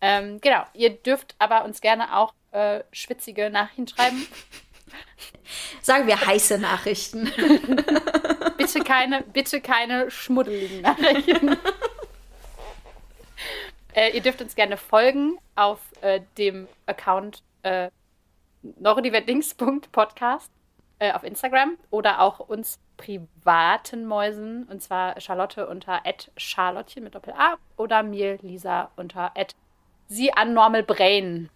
Speaker 1: Ähm, genau, ihr dürft aber uns gerne auch äh, schwitzige Nachrichten schreiben.
Speaker 2: Sagen wir heiße Nachrichten.
Speaker 1: bitte keine, bitte keine schmuddeligen Nachrichten. äh, ihr dürft uns gerne folgen auf äh, dem Account äh, neurodiverdings.podcast äh, auf Instagram oder auch uns privaten Mäusen. Und zwar Charlotte unter Charlottchen mit Doppel-A oder mir Lisa unter sie an Normal Brain.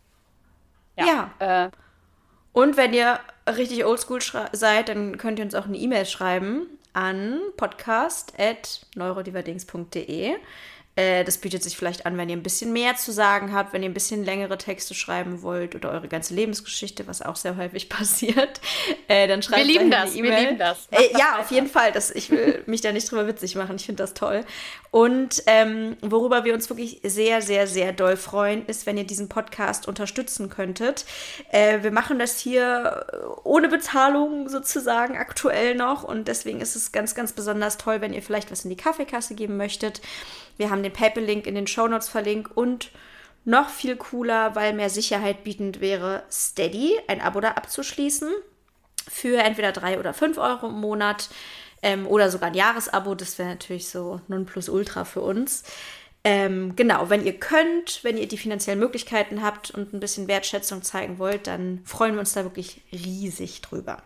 Speaker 2: Ja. ja. Äh, und wenn ihr richtig oldschool seid, dann könnt ihr uns auch eine E-Mail schreiben an podcast.neurodiverdings.de. Äh, das bietet sich vielleicht an, wenn ihr ein bisschen mehr zu sagen habt, wenn ihr ein bisschen längere Texte schreiben wollt oder eure ganze Lebensgeschichte, was auch sehr häufig passiert. Äh, dann schreibt
Speaker 1: wir lieben das, e wir lieben das.
Speaker 2: Äh, ja, auf jeden Fall. Das, ich will mich da nicht drüber witzig machen. Ich finde das toll. Und ähm, worüber wir uns wirklich sehr, sehr, sehr doll freuen, ist, wenn ihr diesen Podcast unterstützen könntet. Äh, wir machen das hier ohne Bezahlung sozusagen aktuell noch und deswegen ist es ganz, ganz besonders toll, wenn ihr vielleicht was in die Kaffeekasse geben möchtet. Wir haben den PayPal-Link in den Show Notes verlinkt und noch viel cooler, weil mehr Sicherheit bietend wäre, Steady, ein Abo da abzuschließen für entweder drei oder fünf Euro im Monat ähm, oder sogar ein Jahresabo. Das wäre natürlich so Nonplusultra für uns. Ähm, genau, wenn ihr könnt, wenn ihr die finanziellen Möglichkeiten habt und ein bisschen Wertschätzung zeigen wollt, dann freuen wir uns da wirklich riesig drüber.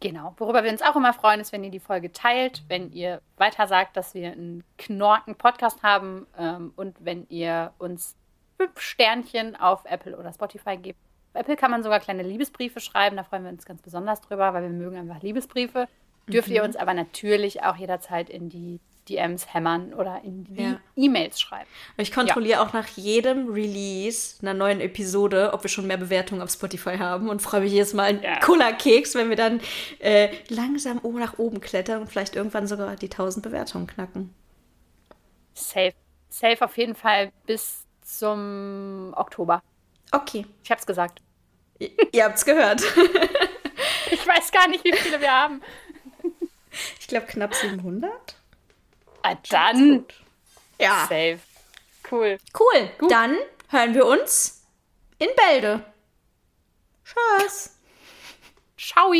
Speaker 1: Genau. Worüber wir uns auch immer freuen, ist, wenn ihr die Folge teilt, wenn ihr weiter sagt, dass wir einen knorken Podcast haben ähm, und wenn ihr uns fünf Sternchen auf Apple oder Spotify gebt. Auf Apple kann man sogar kleine Liebesbriefe schreiben, da freuen wir uns ganz besonders drüber, weil wir mögen einfach Liebesbriefe. Dürft mhm. ihr uns aber natürlich auch jederzeit in die DMs hämmern oder in die ja. E-Mails schreiben.
Speaker 2: Ich kontrolliere ja. auch nach jedem Release einer neuen Episode, ob wir schon mehr Bewertungen auf Spotify haben und freue mich jedes Mal einen ja. Cola-Keks, wenn wir dann äh, langsam oben nach oben klettern und vielleicht irgendwann sogar die 1000 Bewertungen knacken.
Speaker 1: Safe. Safe auf jeden Fall bis zum Oktober.
Speaker 2: Okay.
Speaker 1: Ich hab's gesagt.
Speaker 2: Ihr, ihr habt's gehört.
Speaker 1: ich weiß gar nicht, wie viele wir haben.
Speaker 2: Ich glaube knapp 700.
Speaker 1: Ah, dann. Ja. Safe. Cool.
Speaker 2: Cool. Gut. Dann hören wir uns in Bälde. Tschüss.
Speaker 1: Ciao.